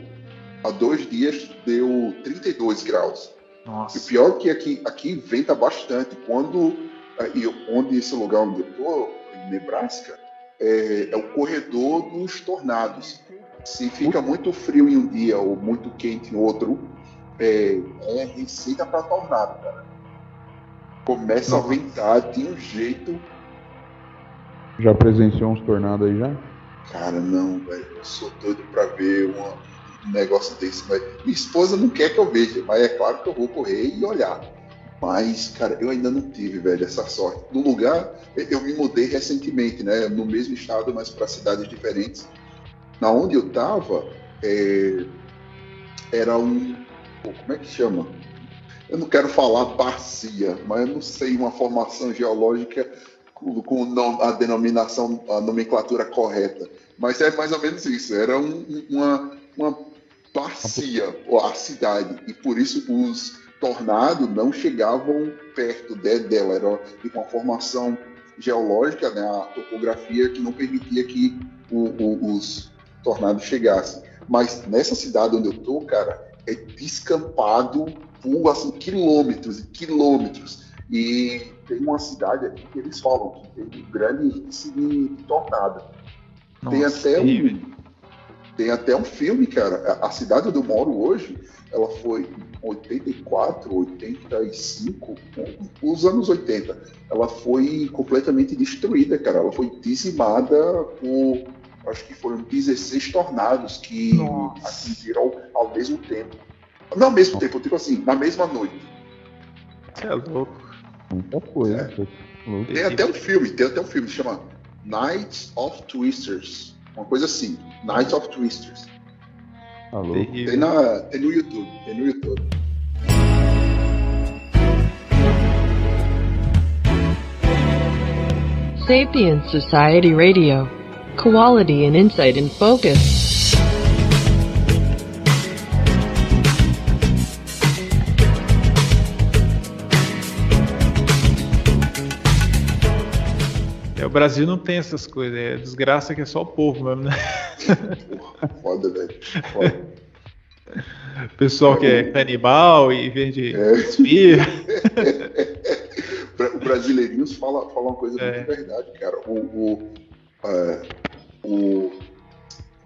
há dois dias deu 32 graus. E o Nossa. pior é que aqui, aqui venta bastante. Quando eh, e onde esse lugar onde eu tô, em Nebraska, é, é o corredor dos tornados. Se fica muito frio em um dia ou muito quente em outro, é, é receita para tornado, cara. Começa Nossa. a ventar de um jeito. Já presenciou uns tornados aí já? Cara, não, velho. Eu sou doido para ver um negócio desse. Mas minha esposa não quer que eu veja, mas é claro que eu vou correr e olhar. Mas, cara, eu ainda não tive, velho, essa sorte. No lugar, eu me mudei recentemente, né? No mesmo estado, mas para cidades diferentes. Na onde eu tava, é, era um. pô, Como é que chama? Eu não quero falar bacia, mas eu não sei uma formação geológica com, a denominação, a nomenclatura correta. Mas é mais ou menos isso. Era um- uma, uma bacia, a cidade, e por isso os tornados não chegavam perto de- dela. Era uma formação geológica, né, a topografia que não permitia que o- o- os tornados chegassem. Mas nessa cidade onde eu tô, cara, é descampado por assim, quilômetros e quilômetros. E tem uma cidade aqui que eles falam que tem um grande índice de tornado. Tem Nossa, até terrível. um, tem até um filme, cara. A, a cidade onde eu moro hoje, ela foi em 84, 85, os anos 80. Ela foi completamente destruída, cara. Ela foi dizimada por, acho que foram 16 tornados que Nossa. atingiram ao, ao mesmo tempo. Não ao mesmo tempo, tipo assim, na mesma noite. Você é louco. Muita coisa. tá louco. Tem até um filme, tem até um filme que chama Nights of Twisters. Uma coisa assim, Nights of Twisters. Tá louco. Tem, na, tem no YouTube, tem no YouTube. Sapient Society Radio. Quality and insight in focus. Brasil não tem essas coisas. É desgraça que é só o povo mesmo, né? Foda, velho. Foda. Pessoal que é canibal e vende É. esfirra. *laughs* O Brasileirinhos fala, fala uma coisa É. muito verdade, cara. O, o, é, o,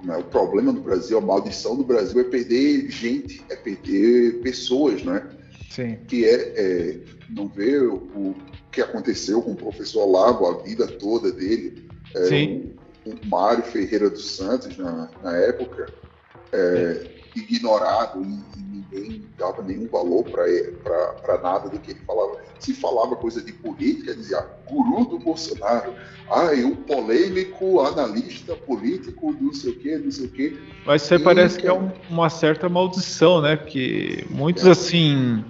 é, o problema do Brasil, a maldição do Brasil é perder gente, é perder pessoas, né? Sim. que é, é, não ver o, o que aconteceu com o professor Olavo, a vida toda dele, é, Sim. o, o Mário Ferreira dos Santos, na, na época, é, ignorado e, e ninguém dava nenhum valor para nada do que ele falava. Se falava coisa de política, dizia guru do Bolsonaro, ai, um polêmico analista político, não sei o quê, não sei o quê. Mas isso aí Sim, parece que é cara. um- uma certa maldição, né? Porque muitos assim.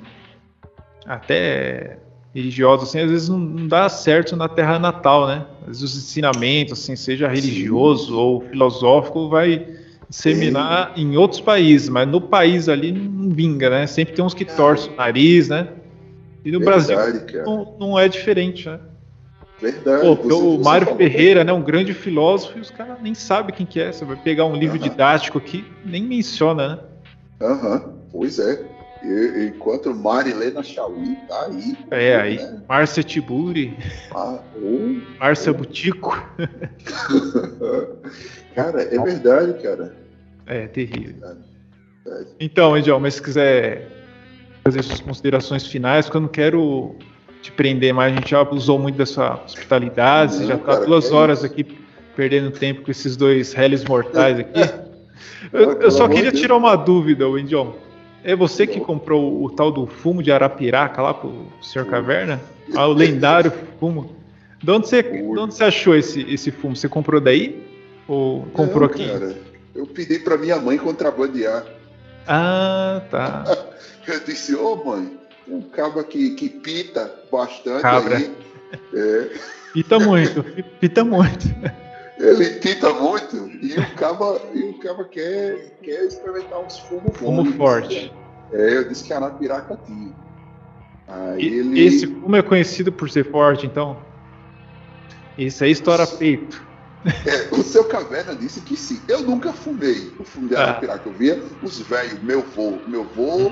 Até religiosos, assim, às vezes não, não dá certo na terra natal, né? Às vezes os ensinamentos, assim, seja religioso ou filosófico, vai disseminar em outros países, mas no país ali não vinga, né? Sempre tem uns que torcem o nariz, né? E no Verdade, Brasil não, não é diferente, né? Verdade. Pô, você- o Mário falou- Ferreira, né, um grande filósofo, e os caras nem sabem quem que é. Você vai pegar um livro Aham. didático aqui, nem menciona, né? Aham, pois é. E- enquanto Marilena Chauí tá aí. É, aí, Né? Márcia Tiburi, Ah, Márcia Butico. *laughs* cara, é verdade, cara. É, terrível. Verdade. Então, Ediel, mas se quiser fazer suas considerações finais, porque eu não quero te prender mais, a gente já abusou muito da sua hospitalidade, Não, já tá cara, duas horas aqui perdendo tempo com esses dois réis mortais aqui. *laughs* Eu, eu só queria tirar uma dúvida, Ediel. É você que comprou o tal do fumo de Arapiraca lá pro Sr. Caverna? Ah, o lendário fumo. De onde você, de onde você achou esse, esse fumo? Você comprou daí? Ou comprou Não, aqui? Cara, eu pedi pra minha mãe contrabandear. Ah, tá. *laughs* Eu disse, ô mãe, tem um cabo que, que pita bastante Cabra. aí. É, Pita muito, pita muito. Ele pita muito e o cabo, e o cabo quer, quer experimentar uns fumos bons. Fumo forte. É, eu disse que Arapiraca tinha. Aí E- ele. Esse fumo é conhecido por ser forte, então? Isso aí estoura peito. É, o seu caverna disse que sim. Eu nunca fumei o fumo de Ah. Arapiraca. Eu via os velhos, meu vô, meu vô,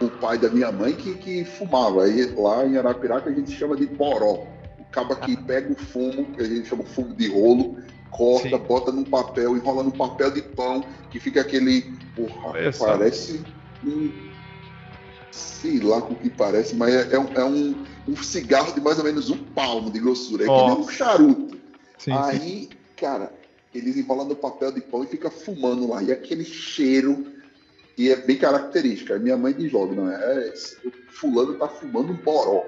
o pai da minha mãe que, que fumava. Aí lá em Arapiraca a gente chama de poró. O caba que pega o fumo, que a gente chama de fumo de rolo, corta, Sim. bota num papel, enrola num papel de pão, que fica aquele. Porra, só. parece um. Sei lá com o que parece, mas é, é um, é um, um cigarro de mais ou menos um palmo de grossura. É que nem um Nossa. charuto. Sim, sim. Aí, cara, eles enrolam no papel de pão e fica fumando lá. E aquele cheiro que é bem característico. Aí minha mãe diz logo, não é? O fulano tá fumando um boró.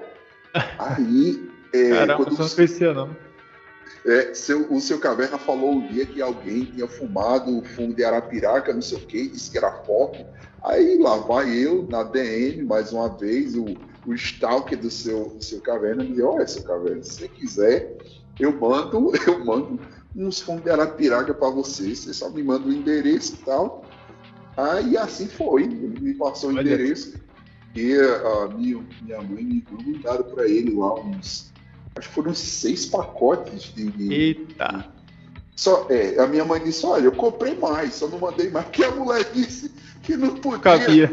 *laughs* Aí, é, Caramba, quando não conhecia, não. É, seu- o seu caverna falou um dia que alguém tinha fumado o fumo de Arapiraca, não sei o que, disse que era forte. Aí lá vai eu na DM, mais uma vez, o, o stalker do seu, do seu caverna, me olha, seu caverna, se você quiser, eu mando, *laughs* eu mando uns fumos de Arapiraca para você, você só me manda o endereço e tal. Aí assim foi, ele me passou o Olha. endereço. E a minha, minha mãe me deu mandado para ele lá uns. Acho que foram seis pacotes de. Eita. Só, é, a minha mãe disse: Olha, eu comprei mais, só não mandei mais, porque a mulher disse que não podia. Cabia.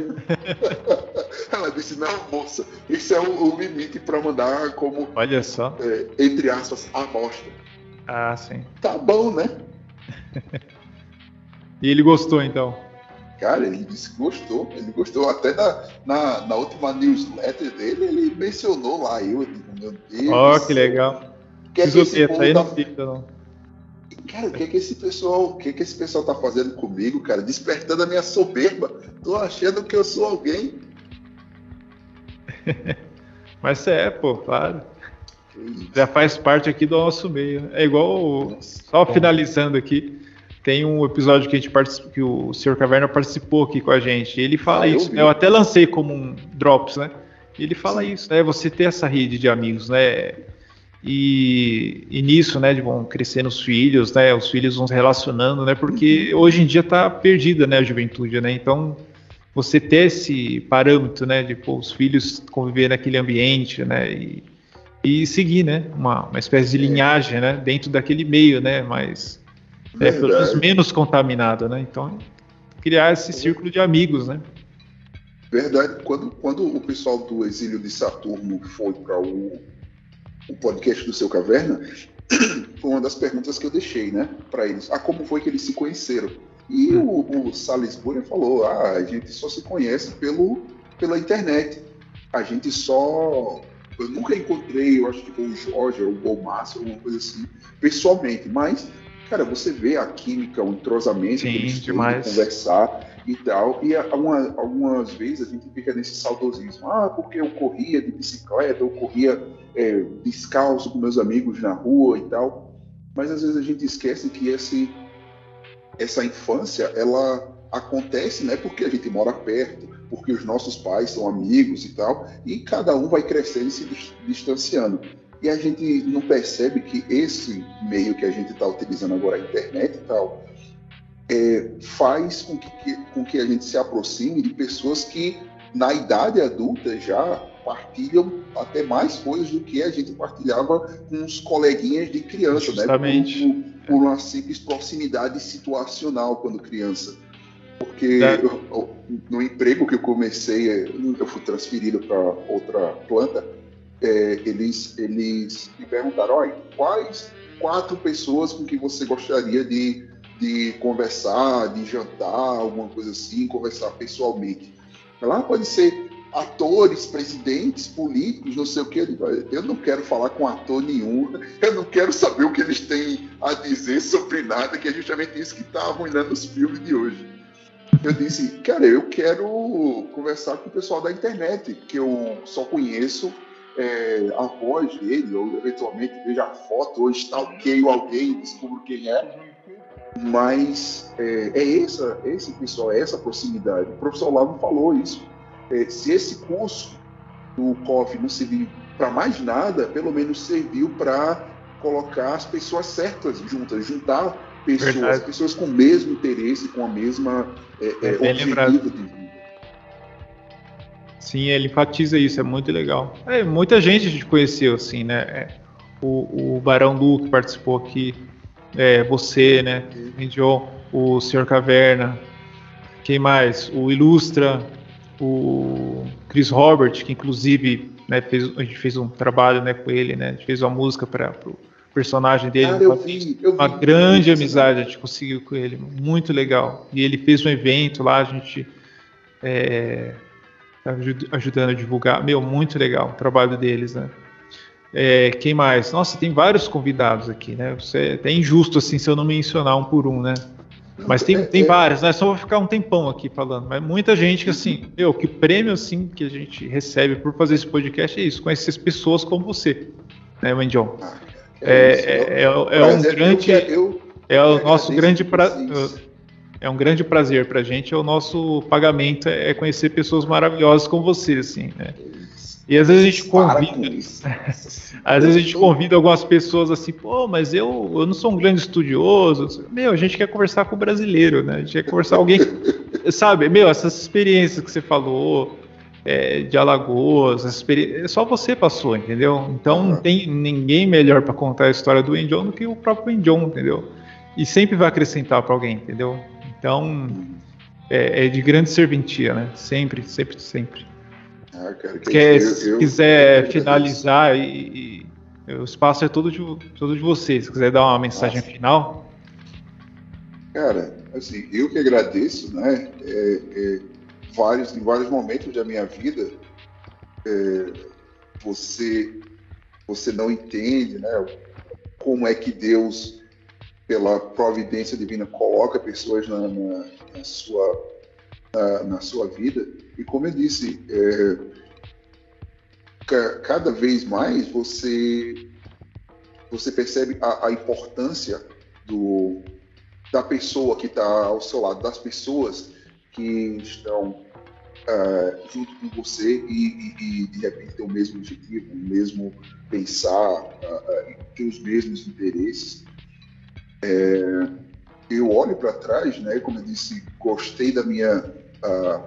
*laughs* Ela disse: Não, moça, esse é o, o limite para mandar como, Olha só. é, entre aspas, amostra. Ah, sim. Tá bom, né? *laughs* E ele gostou, então. Cara, ele disse que gostou, ele gostou. Até na, na, na última newsletter dele, ele mencionou lá eu. digo, meu Deus. Ó, do que legal. O que é que esse Isopeta, povo aí tá não fica, não. Cara, o que é que esse pessoal, o que é que esse pessoal tá fazendo comigo, cara? Despertando a minha soberba. Tô achando que eu sou alguém. *laughs* Mas você é, pô, claro. Já faz parte aqui do nosso meio. né? É igual. Nossa. Só finalizando aqui. Tem um episódio que, a gente particip- que o Sr. Caverna participou aqui com a gente. Ele fala Ah, eu isso. vi. né? Eu até lancei como um Drops, né? E ele fala Sim. isso, né? Você ter essa rede de amigos, né? E, e nisso, né? de Vão crescendo os filhos, né? Os filhos vão se relacionando, né? Porque Uhum. hoje em dia tá perdida, né? A juventude, né? Então, você ter esse parâmetro, né? De pô, os filhos conviver naquele ambiente, né? E, e seguir, né? Uma, uma espécie de É. linhagem, né? Dentro daquele meio, né? Mas é, pelo menos contaminado, né? Então, criar esse círculo de amigos, né? Verdade. Quando, quando o pessoal do Exílio de Saturno foi para o, o podcast do Seu Caverna, *clears throat* foi uma das perguntas que eu deixei, né, para eles. Ah, como foi que eles se conheceram? E o, o Salisbury falou: ah, a gente só se conhece pelo, pela internet. A gente só. Eu nunca encontrei, eu acho que foi o Jorge ou o Márcio, alguma coisa assim, pessoalmente. Mas, cara, você vê a química, o entrosamento Sim, que eles têm de demais. conversar e tal. E algumas vezes a gente fica nesse saudosismo. Ah, porque eu corria de bicicleta, eu corria é, descalço com meus amigos na rua e tal. Mas às vezes a gente esquece que esse, essa infância, ela acontece, né? Porque a gente mora perto, porque os nossos pais são amigos e tal, e cada um vai crescendo e se distanciando. E a gente não percebe que esse meio que a gente está utilizando agora, a internet e tal, é, faz com que, com que a gente se aproxime de pessoas que, na idade adulta, já partilham até mais coisas do que a gente partilhava com os coleguinhas de criança, Justamente. né? Por, por, uma simples proximidade situacional quando criança. Porque É. eu- eu- no emprego que eu comecei, eu fui transferido para outra planta, é, eles, eles me perguntaram, olha, quais quatro pessoas com que você gostaria de, de conversar, de jantar, alguma coisa assim, conversar pessoalmente? Lá pode ser atores, presidentes, políticos, não sei o que. Eu digo, "Olha, Eu não quero falar com ator nenhum, eu não quero saber o que eles têm a dizer sobre nada, que é justamente isso que está arruinando os filmes de hoje. Eu disse, cara, eu quero conversar com o pessoal da internet, que eu só conheço é, a voz dele, ou eventualmente vejo a foto, ou stalkeio alguém descubro quem é. Mas é, é essa, esse pessoal, é essa proximidade. O professor Lavo falou isso. É, se esse curso do COF não serviu para mais nada, pelo menos serviu para colocar as pessoas certas juntas, juntar pessoas, Verdade. pessoas com o mesmo interesse, com a mesma é, é, É objetivo de vida. Sim, ele enfatiza isso, é muito legal. É, muita gente a gente conheceu, assim, né? É, o, o Barão Lu, que participou aqui, é, você, né? Indion, o Sr. Caverna, quem mais? O Ilustra, o Chris Robert, que inclusive né, fez, a gente fez um trabalho né, com ele, né? A gente fez uma música para o personagem dele. Cara, eu uma- vi, eu vi. uma grande amizade a gente conseguiu com ele, muito legal. E ele fez um evento lá, a gente é, tá aju- ajudando a divulgar. Meu, muito legal o trabalho deles, né? É, quem mais? Nossa, tem vários convidados aqui, né? Você, é injusto assim se eu não mencionar um por um, né? Mas tem, É, tem é, vários, né? Só vou ficar um tempão aqui falando. Mas muita gente que assim, meu, que prêmio assim que a gente recebe por fazer esse podcast é isso, conhecer as pessoas como você, né, Wendion? É, isso, é, é, é um eu grande. eu- É o Eu nosso grande pra... vocês. é um grande prazer pra gente, é o nosso pagamento é conhecer pessoas maravilhosas como você, assim, né? E às vezes a gente Para convida, *laughs* às vezes a gente convida algumas pessoas assim, pô, mas eu, eu não sou um grande estudioso. Meu, a gente quer conversar com o brasileiro, né? A gente quer conversar com alguém, *laughs* sabe? Meu, essas experiências que você falou é, de Alagoas, essa experi- só você passou, entendeu? Então não Uhum. tem ninguém melhor pra contar a história do Enjon do que o próprio Enjon, entendeu? E sempre vai acrescentar pra alguém, entendeu? Então é, é de grande serventia, né? Sempre, sempre, sempre. Ah, cara, que- Quer, eu- se eu- quiser eu- finalizar e, e o espaço é todo de, todo de vocês. Se quiser dar uma mensagem Nossa. final, Cara, assim, eu que agradeço, né? é, é, vários, em vários momentos da minha vida, é, você, você não entende, né? Como é que Deus, pela providência divina, coloca pessoas na, na- na sua, na, na sua vida. E como eu disse, é, ca- cada vez mais você, você percebe a, a importância do, da pessoa que está ao seu lado, das pessoas que estão ah, junto com você e, e- e, de repente tem o mesmo objetivo, o mesmo pensar, ah, e tem os mesmos interesses. É, eu olho para trás, né, como eu disse, gostei da minha ah,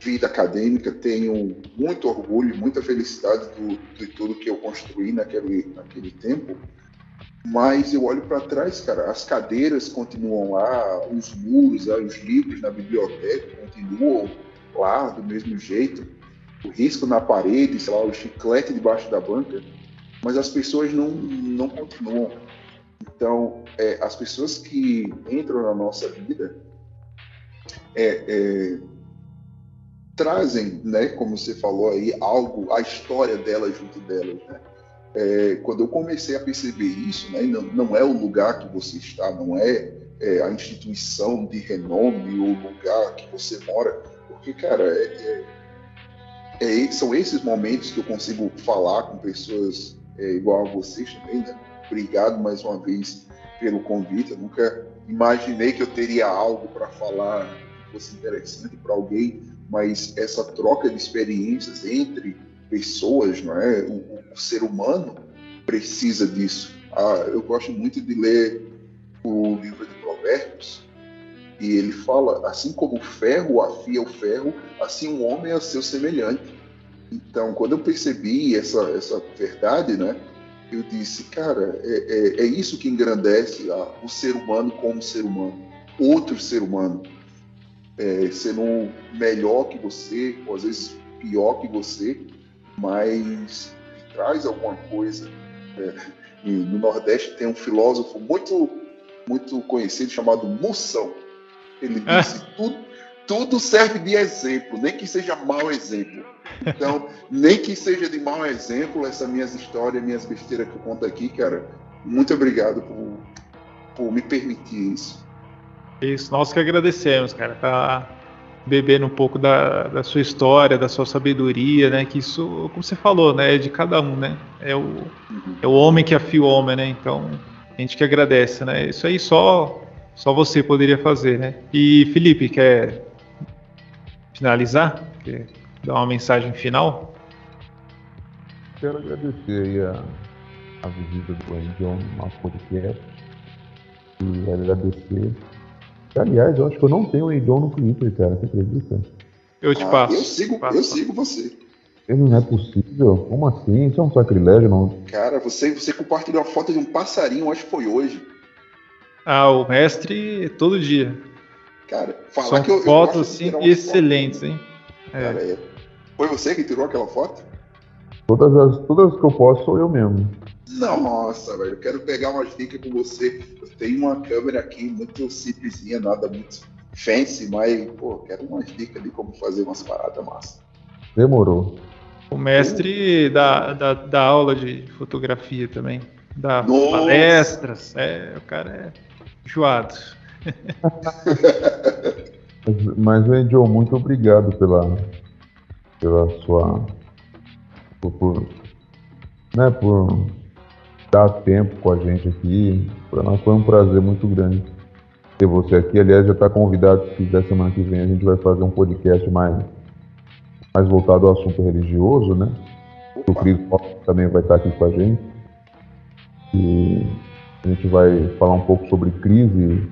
vida acadêmica, tenho muito orgulho, muita felicidade do, de tudo que eu construí naquele, naquele tempo. Mas eu olho para trás, cara, as cadeiras continuam lá, os muros, ah, os livros na biblioteca continuam lá do mesmo jeito, o risco na parede, sei lá, o chiclete debaixo da banca, mas as pessoas não, não continuam. Então, é, as pessoas que entram na nossa vida é, é, trazem, né, como você falou aí, algo, a história delas junto delas, né? É, quando eu comecei a perceber isso, né, não, não é o lugar que você está, não é, é, a instituição de renome ou lugar que você mora, porque, cara, é, é, é, são esses momentos que eu consigo falar com pessoas igual a vocês também, né? Obrigado mais uma vez pelo convite. Eu nunca imaginei que eu teria algo para falar que fosse interessante para alguém, mas essa troca de experiências entre pessoas, não é? O, o ser humano precisa disso. Ah, eu gosto muito de ler o livro de Provérbios e ele fala, assim como o ferro afia o ferro, assim um homem é seu semelhante. Então, quando eu percebi essa, essa verdade, né, eu disse, cara, é, é, é isso que engrandece a, o ser humano como ser humano, outro ser humano, é, sendo melhor que você, ou às vezes pior que você, mas traz alguma coisa. É, no Nordeste tem um filósofo muito muito conhecido chamado Moção. Ele é. disse: tudo, tudo serve de exemplo, nem que seja mau exemplo. Então, nem que seja de mau exemplo, essas minhas histórias, minhas besteiras que eu conto aqui, cara. Muito obrigado por, por me permitir isso. Isso, nós que agradecemos, cara, tá bebendo um pouco da, da sua história, da sua sabedoria, né? Que isso, como você falou, né? É de cada um, né? É o, é o homem que afia o homem, né? Então, a gente que agradece, né? Isso aí só, só você poderia fazer, né? E Felipe, quer finalizar? Quer dar uma mensagem final? Quero agradecer aí a, a visita do John no nosso podcast e agradecer. Aliás, eu acho que eu não tenho o John no Twitter, cara, você acredita? Eu te passo. Ah, eu sigo, passo. eu sigo você. Ele não é possível? Como assim? Isso é um sacrilégio, não? Cara, você, você compartilhou a foto de um passarinho, acho que foi hoje. Ah, o mestre todo dia. Cara, falar São que eu. fotos eu assim, excelentes, foto, hein? Cara, é. Foi você que tirou aquela foto? Todas as, todas que eu posso sou eu mesmo. Nossa, velho, eu quero pegar umas dicas com você. Eu tenho uma câmera aqui muito simplesinha, nada muito fancy, mas, pô, quero umas dicas de como fazer umas paradas massa. Demorou. O mestre da, da, da aula de fotografia também. Da Nossa. palestras. É, o cara é enjoado. Mas, mas Joe, muito obrigado pela, pela sua. Por, por, né, por dar tempo com a gente aqui. Para nós foi um prazer muito grande ter você aqui. Aliás, já está convidado, se quiser, semana que vem a gente vai fazer um podcast mais, mais voltado ao assunto religioso, né? O Cris também vai estar aqui com a gente. E a gente vai falar um pouco sobre crise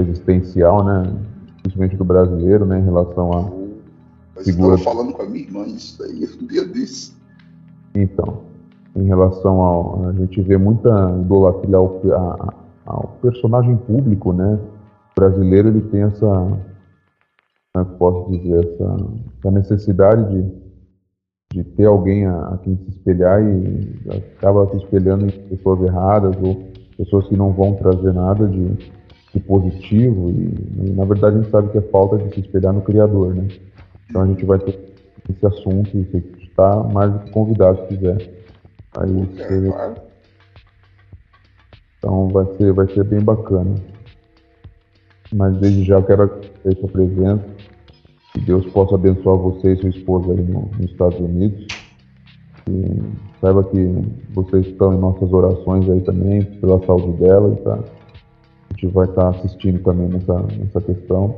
existencial, né? Principalmente do brasileiro, né? Em relação a. Mas Figura- eu tava falando com a minha irmã isso daí um dia desse. Então, em relação ao. A gente vê muita idolatria ao, a- ao personagem público, né? O brasileiro ele tem essa. Como é que eu posso dizer? Essa, essa necessidade de, de ter alguém a, a quem se espelhar e acaba se espelhando em pessoas erradas ou pessoas que não vão trazer nada de, de positivo. E, e, na verdade, a gente sabe que é falta de se espelhar no Criador, né? Então a gente vai ter esse assunto e você está mais do que convidado se quiser. Aí você- então vai ser, vai ser bem bacana. Mas desde já eu quero agradecer a sua presença. Que Deus possa abençoar você e sua esposa aí no- nos Estados Unidos. E saiba que vocês estão em nossas orações aí também, pela saúde dela. E tá, gente vai estar assistindo também nessa, nessa questão.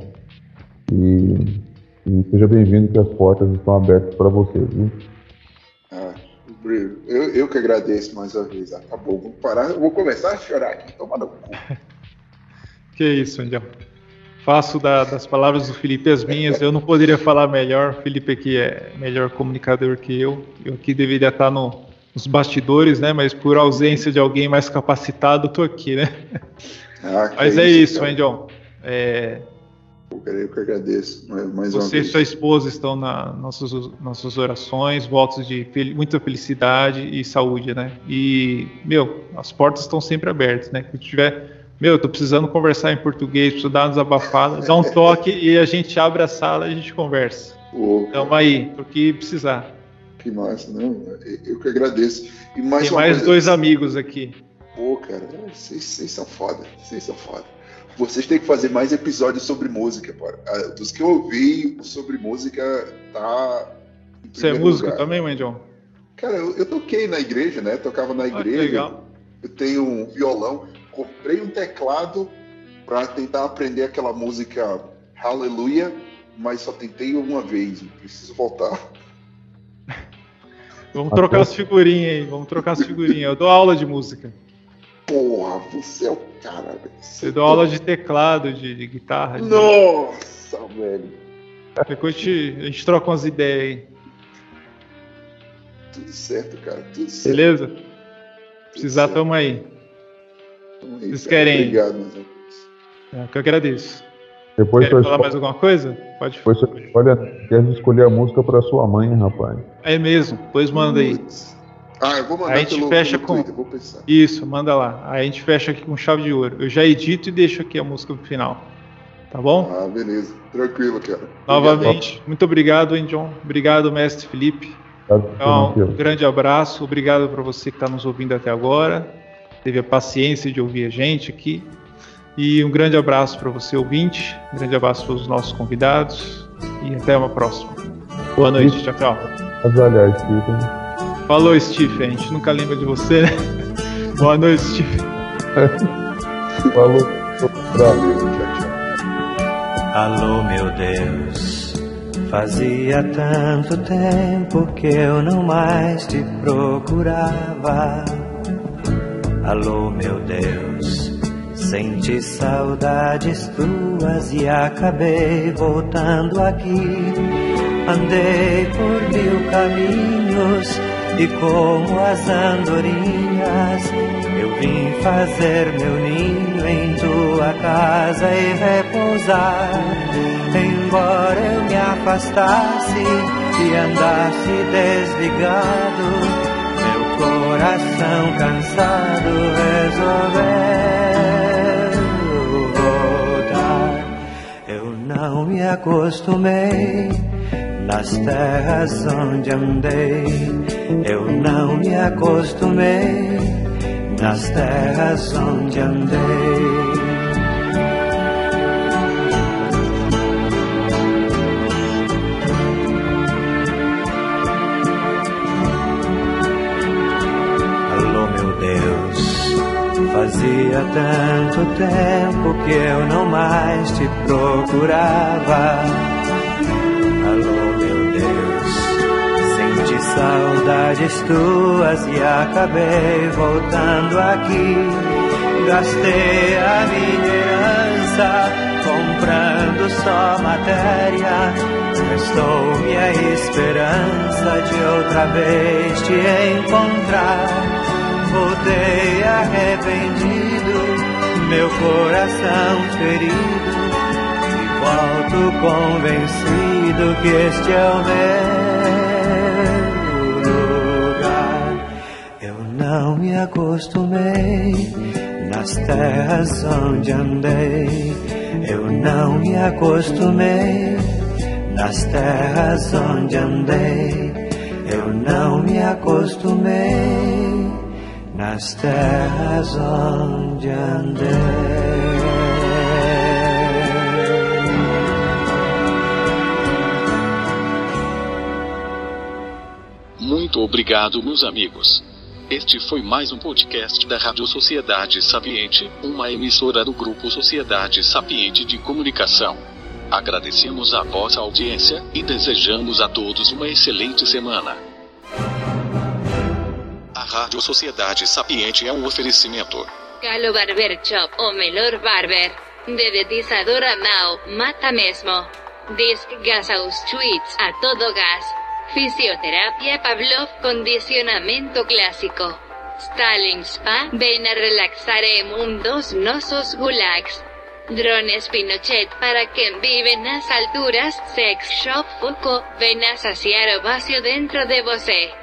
E, e seja bem-vindo que as portas estão abertas para você, viu? Ah, eu, eu que agradeço mais uma vez. Acabou. Vou parar, vou começar a chorar aqui. Toma no cu. *laughs* Que isso, Andião. Faço da- das palavras do Felipe as minhas. Eu não poderia falar melhor. O Felipe aqui é melhor comunicador que eu. Eu aqui deveria estar no- nos bastidores, né? Mas por ausência de alguém mais capacitado, tô aqui, né? *laughs* Ah, que Mas é isso, cara. Andião. É, Eu que agradeço mais, Você e sua esposa estão nas nossas, nossas orações, votos de fel- muita felicidade e saúde, né? E, meu, as portas estão sempre abertas, né? Se tiver, meu, eu tô precisando conversar em português, preciso dar uma desabafada, dá um *laughs* toque e a gente abre a sala e a gente conversa. Tamo aí, o que precisar. que massa, não? Eu- que agradeço. E mais Tem mais coisa- dois amigos aqui. Pô, cara, vocês, vocês são foda. Vocês são foda. Vocês têm que fazer mais episódios sobre música, pô. Ah, Dos que eu ouvi sobre música, tá. Você é músico lugar. também, Mandião? Cara, eu, eu toquei na igreja, né? Tocava na Ah, igreja. legal. Eu tenho um violão. Comprei um teclado para tentar aprender aquela música Hallelujah mas só tentei uma vez. Preciso voltar. *laughs* Vamos trocar as figurinhas aí, vamos trocar as figurinhas. Eu dou aula de música. Porra, você é o cara, velho. Eu dou aula de teclado, de, de guitarra. de- Nossa, velho. Depois a gente, a gente troca umas ideias aí. Tudo certo, cara. Tudo certo. Beleza? Tudo Precisar, certo. tamo aí. Tamo aí, Vocês cara. querem- Obrigado, meus amigos. É, que eu agradeço. Depois Quer falar mais alguma coisa? Pode. depois tu escolhe, quer escolher a música pra sua mãe, rapaz. É mesmo, pois manda aí. Ah, eu vou mandar A gente pelo, fecha pelo com- Twitter, vou pensar. Isso, manda lá. Aí a gente fecha aqui com chave de ouro. Eu já edito e deixo aqui a música no final. Tá bom? Ah, beleza. Tranquilo, cara. Novamente, muito obrigado, hein, John. Obrigado, mestre Felipe. Obrigado, Então, um grande abraço. Obrigado para você que está nos ouvindo até agora. Teve a paciência de ouvir a gente aqui. E um grande abraço para você, ouvinte. Um grande abraço para os nossos convidados. E até uma próxima. Boa noite. Tchau, tchau. Stephen, Falou, Steve. A gente nunca lembra de você, né? *laughs* Boa noite, Steve. *laughs* falou. Valeu, tchau, tchau. Alô, meu Deus, fazia tanto tempo que eu não mais te procurava. Alô, meu Deus, senti saudades tuas e acabei voltando aqui. Andei por mil caminhos e como as andorinhas eu vim fazer meu ninho em tua casa e repousar. Embora eu me afastasse e andasse desligado, meu coração cansado resolveu voltar. Eu não me acostumei nas terras onde andei. Eu não me acostumei nas terras onde andei. Alô, meu Deus, fazia tanto tempo que eu não mais te procurava. Saudades tuas e acabei voltando aqui. Gastei a minha herança comprando só matéria. Restou-me a esperança de outra vez te encontrar. Voltei arrependido, meu coração ferido. E volto convencido que este é o não me acostumei nas terras onde andei. Eu não me acostumei nas terras onde andei. Eu não me acostumei nas terras onde andei. Muito obrigado, meus amigos. Este foi mais um podcast da Rádio Sociedade Sapiente, uma emissora do Grupo Sociedade Sapiente de Comunicação. Agradecemos a vossa audiência e desejamos a todos uma excelente semana. A Rádio Sociedade Sapiente é um oferecimento. Galo Barber Shop o Melhor Barber. Dedetizadora Now, mata mesmo. Disc Gasaus Tweets a todo gas. Fisioterapia Pavlov, condicionamento clásico. Stalin Spa, ven a relaxar mundos nosos gulags. Drones Pinochet para quien vive en las alturas. Sex Shop Foco, ven a saciar o vacío dentro de você.